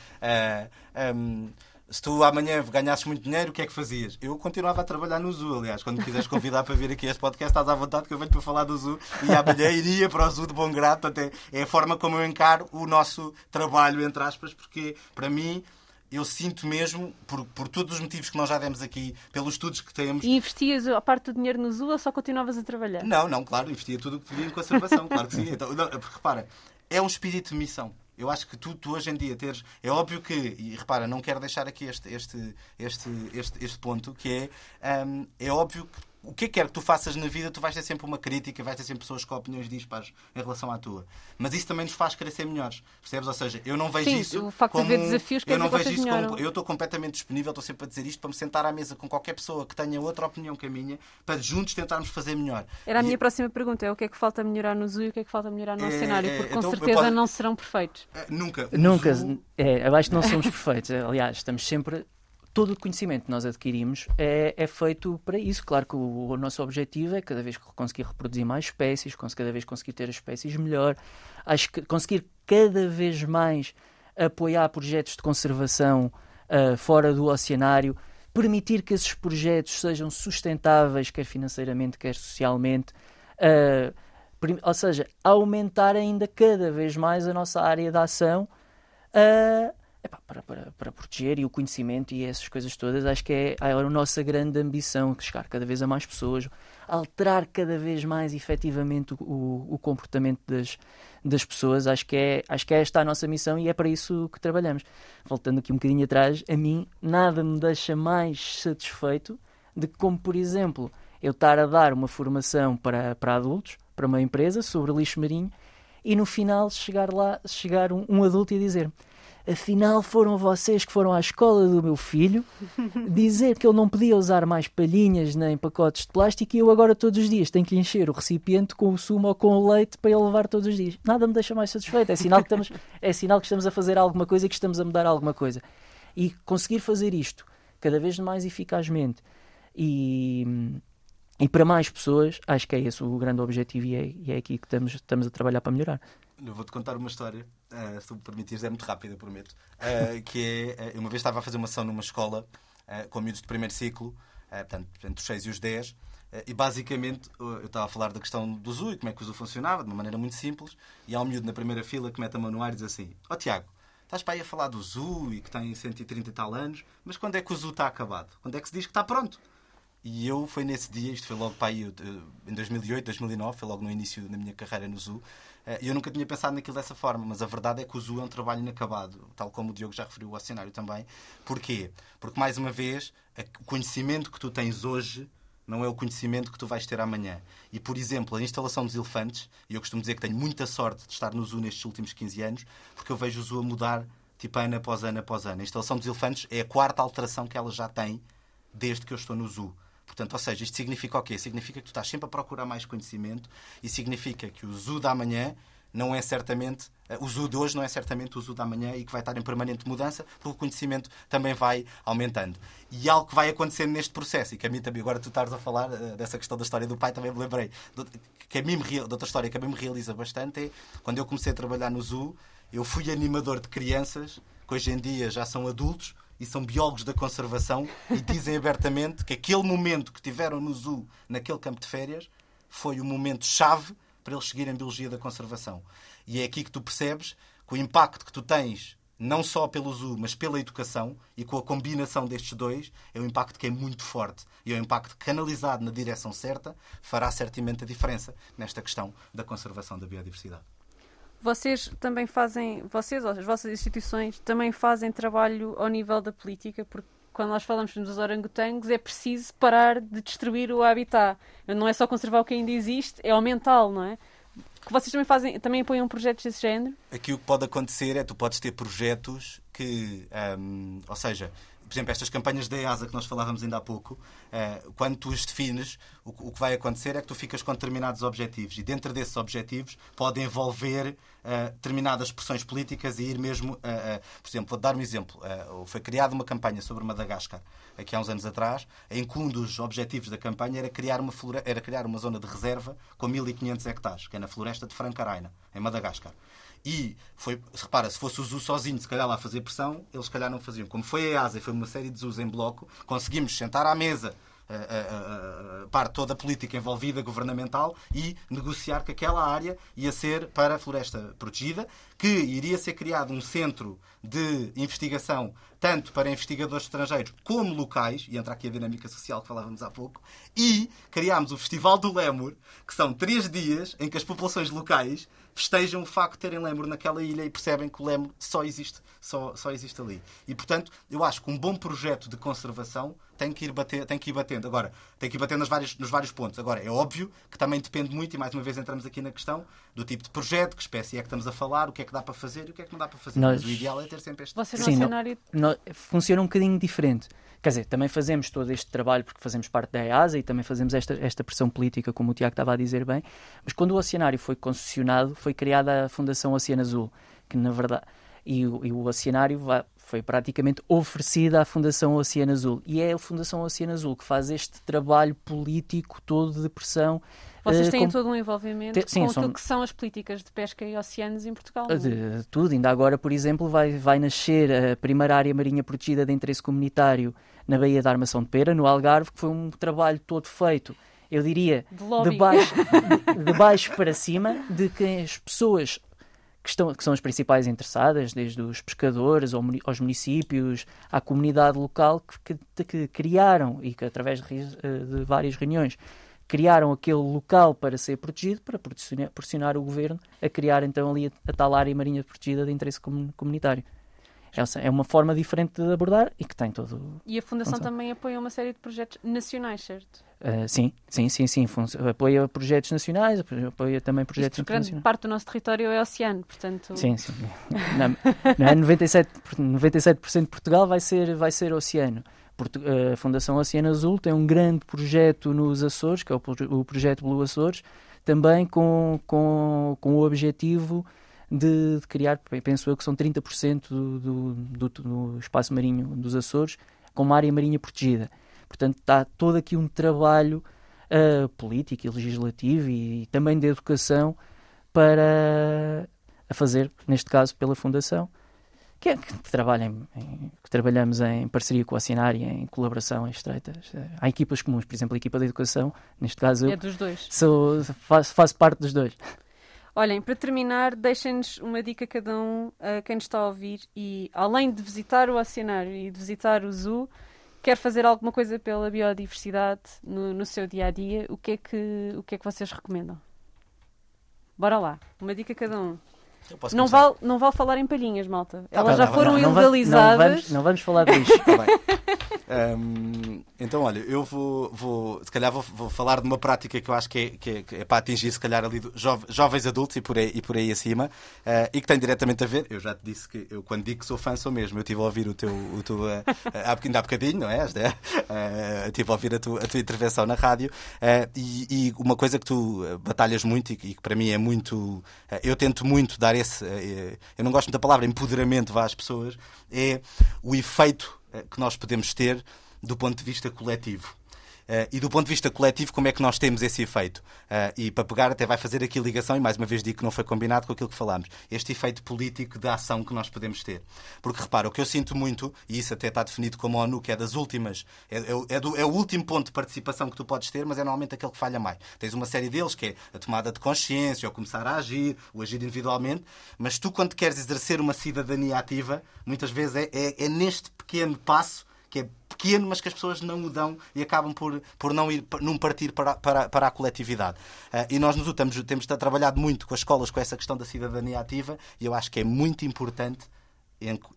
ehm, se tu amanhã ganhasses muito dinheiro, o que é que fazias? Eu continuava a trabalhar no Zoo, aliás. Quando me quiseres convidar para vir aqui a este podcast, estás à vontade que eu venho para falar do Zoo e amanhã iria para o Zoo de bom grado. Portanto, é, é a forma como eu encaro o nosso trabalho, entre aspas, porque para mim eu sinto mesmo, por, por todos os motivos que nós já demos aqui, pelos estudos que temos, E investias a parte do dinheiro no Zoo ou só continuavas a trabalhar? não, não, claro, investia tudo o que podia em conservação, claro que sim. Então, não, porque repara, é um espírito de missão. Eu acho que tu, tu hoje em dia teres. É óbvio que, e repara, não quero deixar aqui este, este, este, este, este ponto, que é. hum, é óbvio que o que quer que tu faças na vida, tu vais ter sempre uma crítica, vais ter sempre pessoas com opiniões dispares em relação à tua. Mas isso também nos faz crescer melhores, percebes? Ou seja, eu não vejo Sim, isso. o facto de como haver um- desafios quer eu não que vejo isso como. Eu estou completamente disponível, estou sempre a dizer isto para me sentar à mesa com qualquer pessoa que tenha outra opinião que a minha, para juntos tentarmos fazer melhor. Era a E- minha próxima pergunta, é o que é que falta melhorar no Zoo e o que é que falta melhorar no É, cenário, é, porque com então, certeza posso- não serão perfeitos. Nunca. O Nunca, Zoo- é, eu acho que não somos perfeitos. Aliás, estamos sempre. Todo o conhecimento que nós adquirimos é, é feito para isso. Claro que o, o nosso objetivo é cada vez conseguir reproduzir mais espécies, cada vez conseguir ter espécies melhor. Conseguir cada vez mais apoiar projetos de conservação ah, fora do oceanário, permitir que esses projetos sejam sustentáveis, quer financeiramente, quer socialmente. prim- ou seja, aumentar ainda cada vez mais a nossa área de ação ah, epá, para, para, para proteger e o conhecimento e essas coisas todas, acho que é, é a nossa grande ambição, chegar cada vez a mais pessoas, alterar cada vez mais efetivamente o, o, comportamento das, das pessoas, acho que, é, acho que é esta a nossa missão e é para isso que trabalhamos. Voltando aqui um bocadinho atrás, a mim nada me deixa mais satisfeito de que, como por exemplo, eu estar a dar uma formação para, para adultos, para uma empresa, sobre lixo marinho, e no final chegar lá, chegar um, um adulto e dizer afinal foram vocês que foram à escola do meu filho dizer que ele não podia usar mais palhinhas nem pacotes de plástico e eu agora todos os dias tenho que encher o recipiente com o sumo ou com o leite para ele levar todos os dias. Nada me deixa mais satisfeito. É sinal que estamos, é sinal que estamos a fazer alguma coisa e que estamos a mudar alguma coisa. E conseguir fazer isto cada vez mais eficazmente e, e para mais pessoas, acho que é esse o grande objetivo e é, e é aqui que estamos, estamos a trabalhar para melhorar. Vou-te contar uma história, eh, se tu permitires, é muito rápida, prometo. eh, que é, eh, uma vez estava a fazer uma ação numa escola eh, com miúdos de primeiro ciclo, portanto, entre os 6 e os 10, eh, e basicamente eu estava a falar da questão do zoo e como é que o zoo funcionava, de uma maneira muito simples, e há um miúdo na primeira fila que mete a mão no ar e diz assim: Ó oh, Tiago, estás para aí a falar do zoo e que tem 130 e tal anos, mas quando é que o zoo está acabado? Quando é que se diz que está pronto? E eu, foi nesse dia, isto foi logo para aí em 2008, 2009, foi logo no início da minha carreira no Zoo, e eu nunca tinha pensado naquilo dessa forma, mas a verdade é que o Zoo é um trabalho inacabado, tal como o Diogo já referiu ao cenário também. Porquê? Porque, mais uma vez, o conhecimento que tu tens hoje não é o conhecimento que tu vais ter amanhã. E, por exemplo, a instalação dos elefantes, e eu costumo dizer que tenho muita sorte de estar no Zoo nestes últimos 15 anos, porque eu vejo o Zoo a mudar, tipo, ano após ano após ano. A instalação dos elefantes é a quarta alteração que ela já tem desde que eu estou no Zoo. Portanto, ou seja, isto significa o quê? Significa que tu estás sempre a procurar mais conhecimento e significa que o zoo da amanhã não é certamente, o zoo de hoje não é certamente o zoo da amanhã e que vai estar em permanente mudança, porque o conhecimento também vai aumentando. E algo que vai acontecendo neste processo, e que a mim também, agora tu estás a falar uh, dessa questão da história do pai, também me lembrei, que a mim, de outra história que a mim me realiza bastante, é quando eu comecei a trabalhar no zoo, eu fui animador de crianças, que hoje em dia já são adultos, e são biólogos da conservação e dizem abertamente que aquele momento que tiveram no zoo, naquele campo de férias, foi o momento chave para eles seguirem biologia da conservação. E é aqui que tu percebes que o impacto que tu tens, não só pelo zoo, mas pela educação, e com a combinação destes dois, é um impacto que é muito forte. E é um impacto canalizado na direção certa, fará certamente a diferença nesta questão da conservação da biodiversidade. Vocês também fazem, vocês as vossas instituições também fazem trabalho ao nível da política, porque quando nós falamos dos orangotangos é preciso parar de destruir o habitat. Não é só conservar o que ainda existe, é aumentá-lo, não é? Que vocês também fazem, também apoiam projetos desse género? Aqui o que pode acontecer é tu podes ter projetos que, hum, ou seja, por exemplo, estas campanhas da EASA que nós falávamos ainda há pouco, uh, quando tu as defines, o, que vai acontecer é que tu ficas com determinados objetivos e dentro desses objetivos pode envolver uh, determinadas pressões políticas e ir mesmo, uh, por exemplo, vou dar um exemplo, foi criada uma campanha sobre Madagascar aqui há uns anos atrás, em que um dos objetivos da campanha era criar uma, era criar uma zona de reserva com 1500 hectares, que é na floresta de Francaraina, em Madagascar. E foi, repara, se fosse o ZU sozinho, se calhar lá fazer pressão, eles se calhar não faziam. Como foi a EASA e foi uma série de ZUs em bloco, conseguimos sentar à mesa a, a, a, parte toda a política envolvida, governamental, e negociar que aquela área ia ser para a floresta protegida, que iria ser criado um centro de investigação, tanto para investigadores estrangeiros como locais, e entra aqui a dinâmica social que falávamos há pouco, e criámos o Festival do Lémur, que são três dias em que as populações locais festejam o facto de terem Lemur naquela ilha e percebem que o Lemur só existe, só, só existe ali. E, portanto, eu acho que um bom projeto de conservação tem que ir, bater, tem que ir batendo. Agora, tem que ir batendo nos vários, nos vários pontos. Agora, é óbvio que também depende muito, e mais uma vez entramos aqui na questão do tipo de projeto, que espécie é que estamos a falar, o que é que dá para fazer e o que é que não dá para fazer. Nós... Mas o ideal é ter sempre este... Vocês Sim, cenário... Não, não, funciona um bocadinho diferente. Quer dizer, também fazemos todo este trabalho porque fazemos parte da EASA e também fazemos esta, esta pressão política, como o Tiago estava a dizer bem, mas quando o Oceanário foi concessionado, foi criada a Fundação Oceano Azul, que na verdade... E, e o Oceanário foi praticamente oferecida à Fundação Oceano Azul. E é a Fundação Oceano Azul que faz este trabalho político todo de pressão vocês eh, têm com... todo um envolvimento Te... Sim, com aquilo que são as políticas de pesca e oceanos em Portugal? De, de tudo. Ainda agora, por exemplo, vai, vai nascer a primeira área marinha protegida de interesse comunitário na Baía da Armação de Pera, no Algarve, que foi um trabalho todo feito, eu diria, de, de baixo, de, de baixo para cima, de que as pessoas que, estão, que são as principais interessadas, desde os pescadores aos municípios, à comunidade local, que, que, que criaram e que, através de, de várias reuniões, criaram aquele local para ser protegido, para pressionar o governo a criar então ali a, a tal área marinha protegida de interesse comunitário. Essa é uma forma diferente de abordar e que tem todo. E a Fundação também apoia uma série de projetos nacionais, certo? Uh, sim, sim, sim, sim. Apoia projetos nacionais, apoia também projetos internacionais. Grande parte do nosso território é oceano, portanto. Sim, sim. Não, não, 97%, 97 de Portugal vai ser, vai ser oceano. A Fundação Oceano Azul tem um grande projeto nos Açores, que é o projeto Blue Açores, também com, com, com o objetivo de, de criar, penso eu que são 30% do, do, do, do espaço marinho dos Açores como área marinha protegida. Portanto, está todo aqui um trabalho uh, político e legislativo e, e também de educação para a fazer, neste caso, pela Fundação que, é, que, trabalhem em, que trabalhamos em parceria com a Cinar e em colaboração estreitas. Há equipas comuns, por exemplo, a equipa de educação, neste caso é eu dos dois. Sou, faço, faço parte dos dois. Olhem, para terminar, deixem-nos uma dica cada um a quem nos está a ouvir e, além de visitar o oceanário e de visitar o zoo, quer fazer alguma coisa pela biodiversidade no, no seu dia a dia, o que, é que, o que é que vocês recomendam? Bora lá, uma dica cada um. Não vale, não vale falar em palhinhas, malta. Tá Elas já foram não, ilegalizadas. Não vamos, não vamos falar disso. Tá um, então, olha, eu vou, vou se calhar vou, vou, falar de uma prática que eu acho que é, que é, que é para atingir, se calhar, ali jove, jovens adultos e por aí, e por aí acima, uh, e que tem diretamente a ver. Eu já te disse que eu, quando digo que sou fã, sou mesmo. Eu estive a ouvir o teu. O teu uh, há, ainda há bocadinho, não é? Uh, estive a ouvir a tua, a tua intervenção na rádio, uh, e, e, uma coisa que tu batalhas muito e que, e que para mim é muito. eu tento muito dar esse. eu não gosto da palavra empoderamento às pessoas, é o efeito eh, que nós podemos ter do ponto de vista coletivo. Uh, e do ponto de vista coletivo, como é que nós temos esse efeito? Uh, e para pegar, até vai fazer aqui ligação, e mais uma vez digo que não foi combinado com aquilo que falámos, este efeito político da ação que nós podemos ter. Porque repara, o que eu sinto muito, e isso até está definido como ONU, que é das últimas, é, é, é, do, é o último ponto de participação que tu podes ter, mas é normalmente aquele que falha mais. Tens uma série deles que é a tomada de consciência, ou começar a agir, o agir individualmente, mas tu, quando queres exercer uma cidadania ativa, muitas vezes é, é, é neste pequeno passo que é pequeno, mas que as pessoas não o dão e acabam por, por não ir não partir para, para, para a coletividade. Uh, e nós nos temos, temos trabalhado muito com as escolas com essa questão da cidadania ativa e eu acho que é muito importante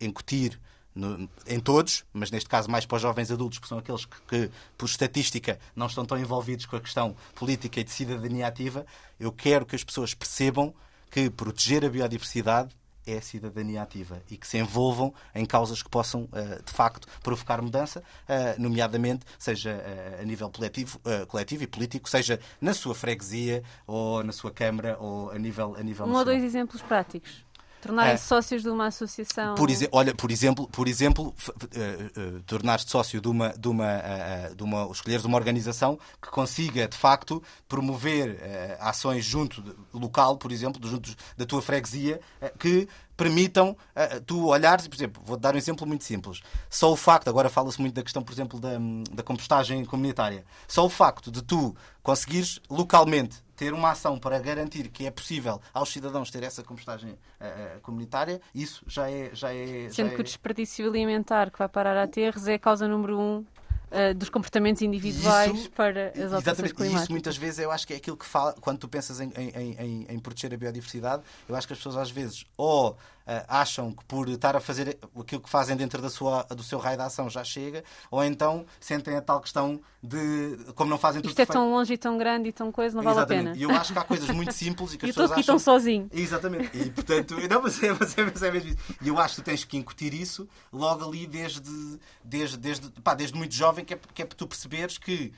incutir no, em todos, mas neste caso mais para os jovens adultos, que são aqueles que, que, por estatística, não estão tão envolvidos com a questão política e de cidadania ativa, eu quero que as pessoas percebam que proteger a biodiversidade é a cidadania ativa e que se envolvam em causas que possam, uh, de facto, provocar mudança, uh, nomeadamente, seja uh, a nível coletivo, coletivo e político, seja na sua freguesia ou na sua Câmara ou a nível, a nível Um ou dois exemplos práticos. Tornarem-se é. sócios de uma associação. Por, olha, por exemplo, por exemplo uh, uh, tornar-te sócio de uma, de, uma, uh, de uma. escolheres uma organização que consiga, de facto, promover ações junto de, local, por exemplo, junto da tua freguesia, que permitam uh, tu olhares, por exemplo, vou dar um exemplo muito simples. Só o facto, agora fala-se muito da questão, por exemplo, da, da compostagem comunitária. Só o facto de tu conseguires localmente ter uma ação para garantir que é possível aos cidadãos ter essa compostagem uh, comunitária, isso já é. Já é Sendo já que é... o desperdício alimentar que vai parar a aterros é a causa número um uh, dos comportamentos individuais isso, para as alterações climáticas. Isso muitas vezes eu acho que é aquilo que fala, quando tu pensas em, em, em, em proteger a biodiversidade, eu acho que as pessoas às vezes ou acham que por estar a fazer aquilo que fazem dentro da sua, do seu raio de ação já chega, ou então sentem a tal questão de como não fazem tudo Isto é tão longe e tão grande e tão coisa, não vale Exatamente. a pena. E eu acho que há coisas muito simples e que as pessoas aqui acham... tão sozinho. Exatamente. E portanto, não, mas é, mas é, mas é mesmo isso. E eu acho que tu tens que incutir isso logo ali desde, desde, desde, pá, desde muito jovem, que é, que é para tu perceberes que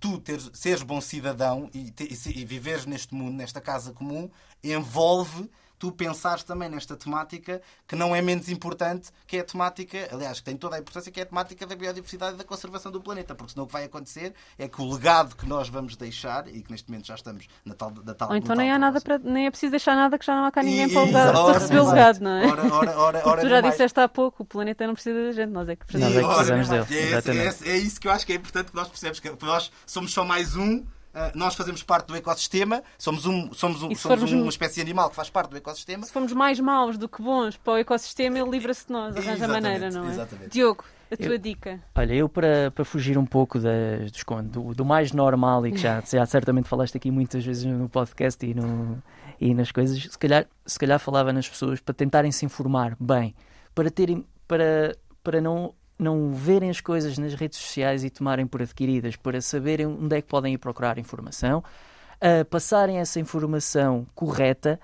tu teres, seres bom cidadão e, e, e viveres neste mundo, nesta casa comum, envolve tu pensares também nesta temática que não é menos importante, que é a temática, aliás, que tem toda a importância, que é a temática da biodiversidade e da conservação do planeta, porque senão o que vai acontecer é que o legado que nós vamos deixar, e que neste momento já estamos na tal. Na tal Ou então nem, há nada para, nem é preciso deixar nada que já não há cá ninguém e, para, lugar, para receber o legado, não é? Ora, ora, ora, ora tu já disseste há pouco, o planeta não precisa da gente, nós é que precisamos, nós é que precisamos dele. É, é, é, isso que eu acho que é importante que nós percebemos, que nós somos só mais um nós fazemos parte do ecossistema, somos, um, somos, um, somos uma espécie animal que faz parte do ecossistema. Se formos mais maus do que bons para o ecossistema, ele livra-se de nós, arranja maneira, não é? Exatamente. Diogo, a tua eu, dica. Olha, eu para, para fugir um pouco das, do, do mais normal e que já, já certamente falaste aqui muitas vezes no podcast e, no, e nas coisas, se calhar, se calhar falava nas pessoas para tentarem se informar bem, para terem para, para não não verem as coisas nas redes sociais e tomarem por adquiridas, para saberem onde é que podem ir procurar informação, uh, passarem essa informação correta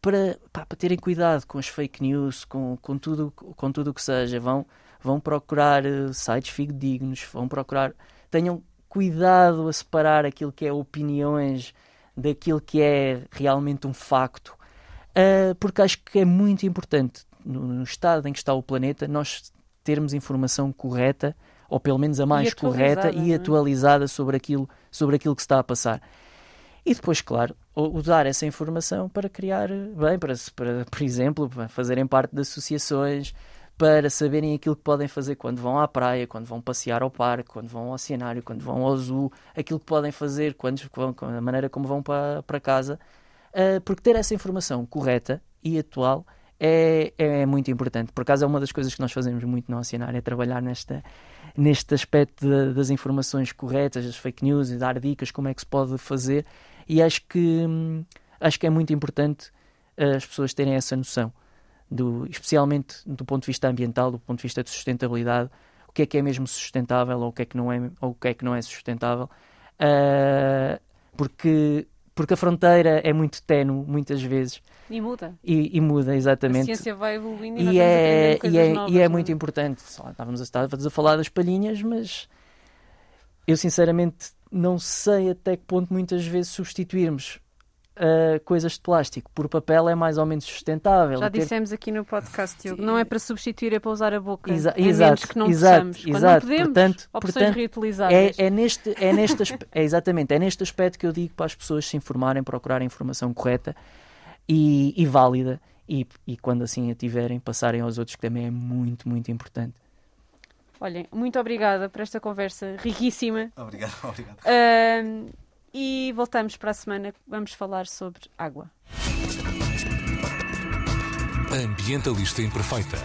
para, pá, para terem cuidado com as fake news, com, com tudo com tudo o que seja. Vão, vão procurar uh, sites fidedignos, vão procurar. Tenham cuidado a separar aquilo que é opiniões daquilo que é realmente um facto, uh, porque acho que é muito importante no, no estado em que está o planeta nós termos informação correta, ou pelo menos a mais e correta e é? atualizada sobre aquilo, sobre aquilo que se está a passar. E depois, claro, usar essa informação para criar bem, para, para, por exemplo, para fazerem parte de associações, para saberem aquilo que podem fazer quando vão à praia, quando vão passear ao parque, quando vão ao oceanário, quando vão ao zoo, aquilo que podem fazer, quando, a maneira como vão para, para casa, uh, porque ter essa informação correta e atual é, é muito importante. Por acaso é uma das coisas que nós fazemos muito no Oceanário, é trabalhar nesta, neste aspecto de, das informações corretas, das fake news e dar dicas como é que se pode fazer. E acho que, hum, acho que é muito importante eh, as pessoas terem essa noção, do, especialmente do ponto de vista ambiental, do ponto de vista de sustentabilidade, o que é que é mesmo sustentável ou o que é que não é, ou o que é, que não é sustentável. Uh, porque porque a fronteira é muito tenue muitas vezes. E muda. E, e muda, exatamente. A ciência vai evoluindo e, e é, e é, novas, e é muito importante. Estávamos a, estávamos a falar das palhinhas, mas eu sinceramente não sei até que ponto muitas vezes substituirmos uh, coisas de plástico por papel é mais ou menos sustentável. Já ter... dissemos aqui no podcast, Diogo, não é para substituir, é para usar a boca. Exa é exato, que não exato, possamos. exato. Podemos, portanto, opções portanto, reutilizáveis. É, é, neste, é, neste é exatamente, é neste aspecto que eu digo para as pessoas se informarem, procurarem informação correta e, e válida e, e quando assim a tiverem, passarem aos outros, que também é muito, muito importante. Olhem, muito obrigada por esta conversa riquíssima. Obrigado, obrigado. Uh, e voltamos para a semana. Vamos falar sobre água. Ambientalista Imperfeita.